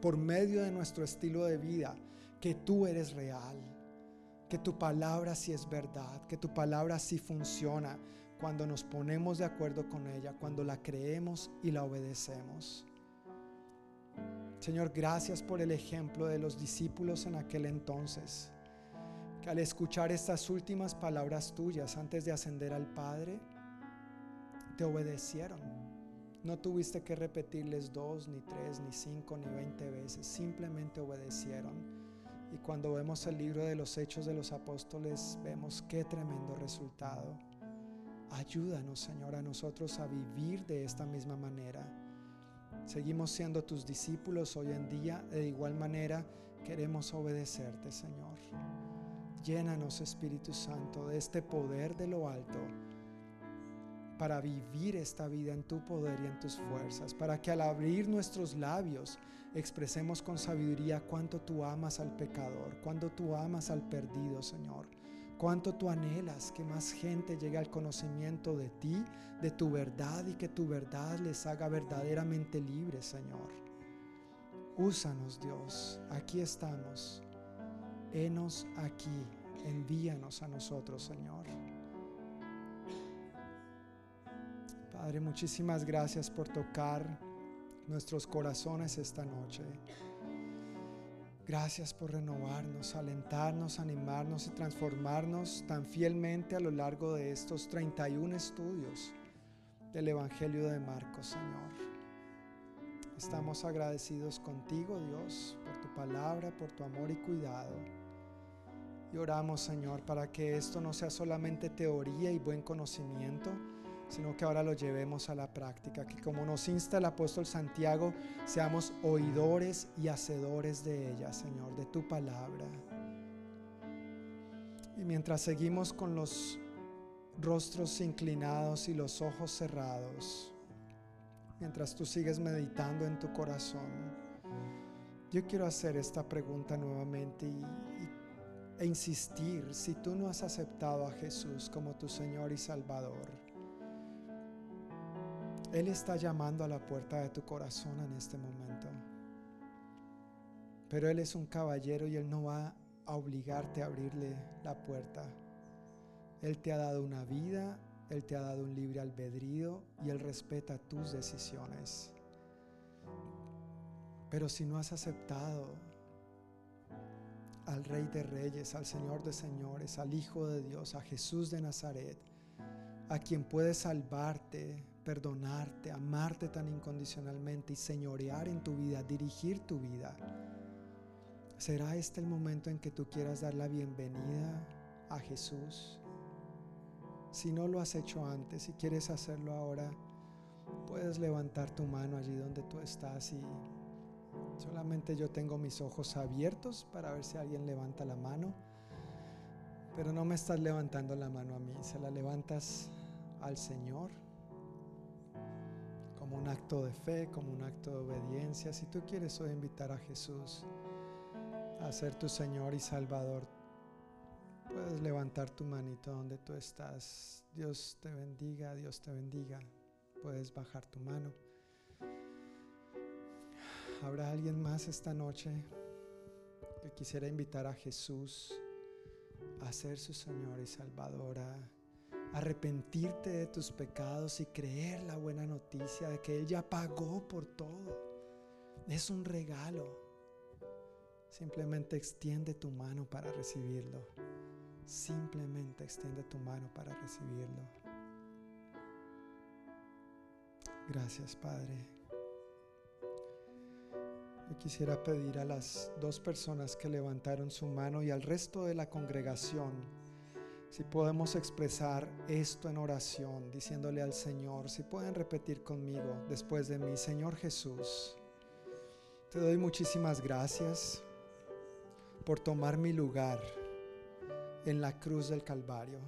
por medio de nuestro estilo de vida que tú eres real, que tu palabra sí es verdad, que tu palabra sí funciona cuando nos ponemos de acuerdo con ella, cuando la creemos y la obedecemos. Señor, gracias por el ejemplo de los discípulos en aquel entonces, que al escuchar estas últimas palabras tuyas antes de ascender al Padre, te obedecieron. No tuviste que repetirles dos, ni tres, ni cinco, ni veinte veces, simplemente obedecieron. Y cuando vemos el libro de los Hechos de los Apóstoles, vemos qué tremendo resultado. Ayúdanos, Señor, a nosotros a vivir de esta misma manera. Seguimos siendo tus discípulos hoy en día, de igual manera queremos obedecerte, Señor. Llénanos, Espíritu Santo, de este poder de lo alto para vivir esta vida en tu poder y en tus fuerzas, para que al abrir nuestros labios expresemos con sabiduría cuánto tú amas al pecador, cuánto tú amas al perdido, Señor Cuánto tú anhelas que más gente llegue al conocimiento de ti, de tu verdad y que tu verdad les haga verdaderamente libres, Señor. Úsanos, Dios. Aquí estamos. Henos aquí. Envíanos a nosotros, Señor. Padre, muchísimas gracias por tocar nuestros corazones esta noche. Gracias por renovarnos, alentarnos, animarnos y transformarnos tan fielmente a lo largo de estos 31 estudios del Evangelio de Marcos, Señor. Estamos agradecidos contigo, Dios, por tu palabra, por tu amor y cuidado. Y oramos, Señor, para que esto no sea solamente teoría y buen conocimiento, sino que ahora lo llevemos a la práctica, que como nos insta el apóstol Santiago, seamos oidores y hacedores de ella, Señor, de tu palabra. Y mientras seguimos con los rostros inclinados y los ojos cerrados, mientras tú sigues meditando en tu corazón, yo quiero hacer esta pregunta nuevamente e insistir, si tú no has aceptado a Jesús como tu Señor y Salvador, él está llamando a la puerta de tu corazón en este momento. Pero Él es un caballero y Él no va a obligarte a abrirle la puerta. Él te ha dado una vida, Él te ha dado un libre albedrío y Él respeta tus decisiones. Pero si no has aceptado al Rey de Reyes, al Señor de Señores, al Hijo de Dios, a Jesús de Nazaret, a quien puede salvarte, perdonarte, amarte tan incondicionalmente y señorear en tu vida, dirigir tu vida. ¿Será este el momento en que tú quieras dar la bienvenida a Jesús? Si no lo has hecho antes y quieres hacerlo ahora, puedes levantar tu mano allí donde tú estás y solamente yo tengo mis ojos abiertos para ver si alguien levanta la mano, pero no me estás levantando la mano a mí, se la levantas al Señor como un acto de fe, como un acto de obediencia. Si tú quieres hoy invitar a Jesús a ser tu Señor y Salvador, puedes levantar tu manito donde tú estás. Dios te bendiga, Dios te bendiga. Puedes bajar tu mano. ¿Habrá alguien más esta noche que quisiera invitar a Jesús a ser su Señor y Salvador? arrepentirte de tus pecados y creer la buena noticia de que Él ya pagó por todo. Es un regalo. Simplemente extiende tu mano para recibirlo. Simplemente extiende tu mano para recibirlo. Gracias, Padre. Yo quisiera pedir a las dos personas que levantaron su mano y al resto de la congregación si podemos expresar esto en oración, diciéndole al Señor, si pueden repetir conmigo después de mí, Señor Jesús, te doy muchísimas gracias por tomar mi lugar en la cruz del Calvario.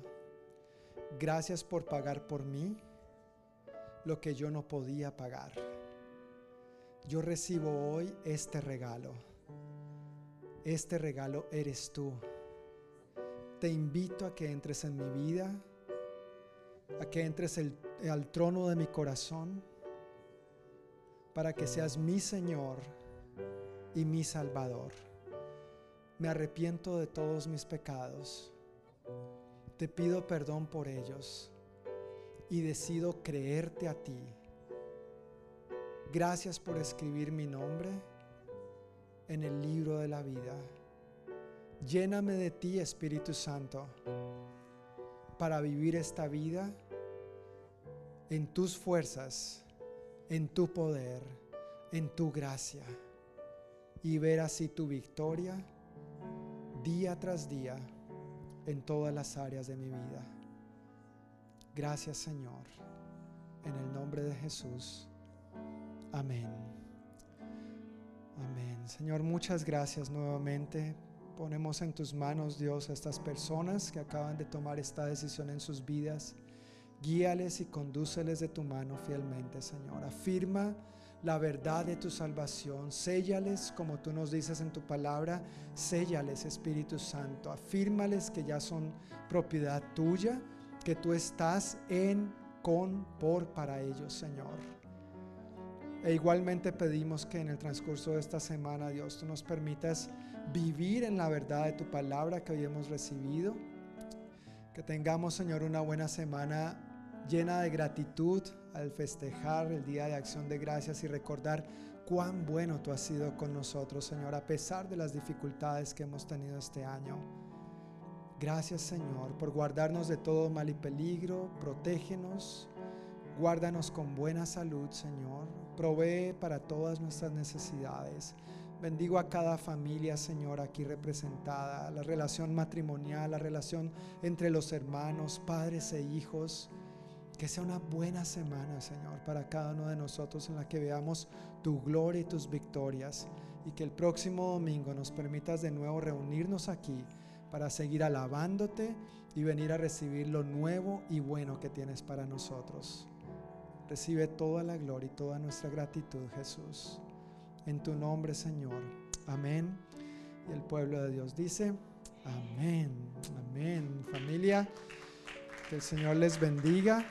Gracias por pagar por mí lo que yo no podía pagar. Yo recibo hoy este regalo. Este regalo eres tú te invito a que entres en mi vida, a que entres al trono de mi corazón, para que seas mi Señor y mi Salvador. Me arrepiento de todos mis pecados. Te pido perdón por ellos y decido creerte a ti. Gracias por escribir mi nombre en el libro de la vida. Lléname de ti, Espíritu Santo, para vivir esta vida en tus fuerzas, en tu poder, en tu gracia y ver así tu victoria día tras día en todas las áreas de mi vida. Gracias Señor, en el nombre de Jesús. Amén. Amén. Señor, muchas gracias nuevamente. Ponemos en tus manos, Dios, a estas personas que acaban de tomar esta decisión en sus vidas. Guíales y condúceles de tu mano fielmente, Señor. Afirma la verdad de tu salvación. Séllales, como tú nos dices en tu palabra, séllales, Espíritu Santo. Afírmales que ya son propiedad tuya, que tú estás en, con, por, para ellos, Señor. E igualmente pedimos que en el transcurso de esta semana, Dios, tú nos permitas vivir en la verdad de tu palabra que hoy hemos recibido. Que tengamos, Señor, una buena semana llena de gratitud al festejar el Día de Acción de Gracias y recordar cuán bueno tú has sido con nosotros, Señor, a pesar de las dificultades que hemos tenido este año. Gracias, Señor, por guardarnos de todo mal y peligro, protégenos, guárdanos con buena salud, Señor, provee para todas nuestras necesidades. Bendigo a cada familia, Señor, aquí representada, la relación matrimonial, la relación entre los hermanos, padres e hijos. Que sea una buena semana, Señor, para cada uno de nosotros en la que veamos tu gloria y tus victorias. Y que el próximo domingo nos permitas de nuevo reunirnos aquí para seguir alabándote y venir a recibir lo nuevo y bueno que tienes para nosotros. Recibe toda la gloria y toda nuestra gratitud, Jesús. En tu nombre, Señor. Amén. Y el pueblo de Dios dice, amén, amén. Familia, que el Señor les bendiga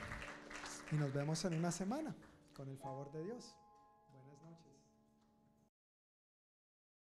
y nos vemos en una semana, con el favor de Dios.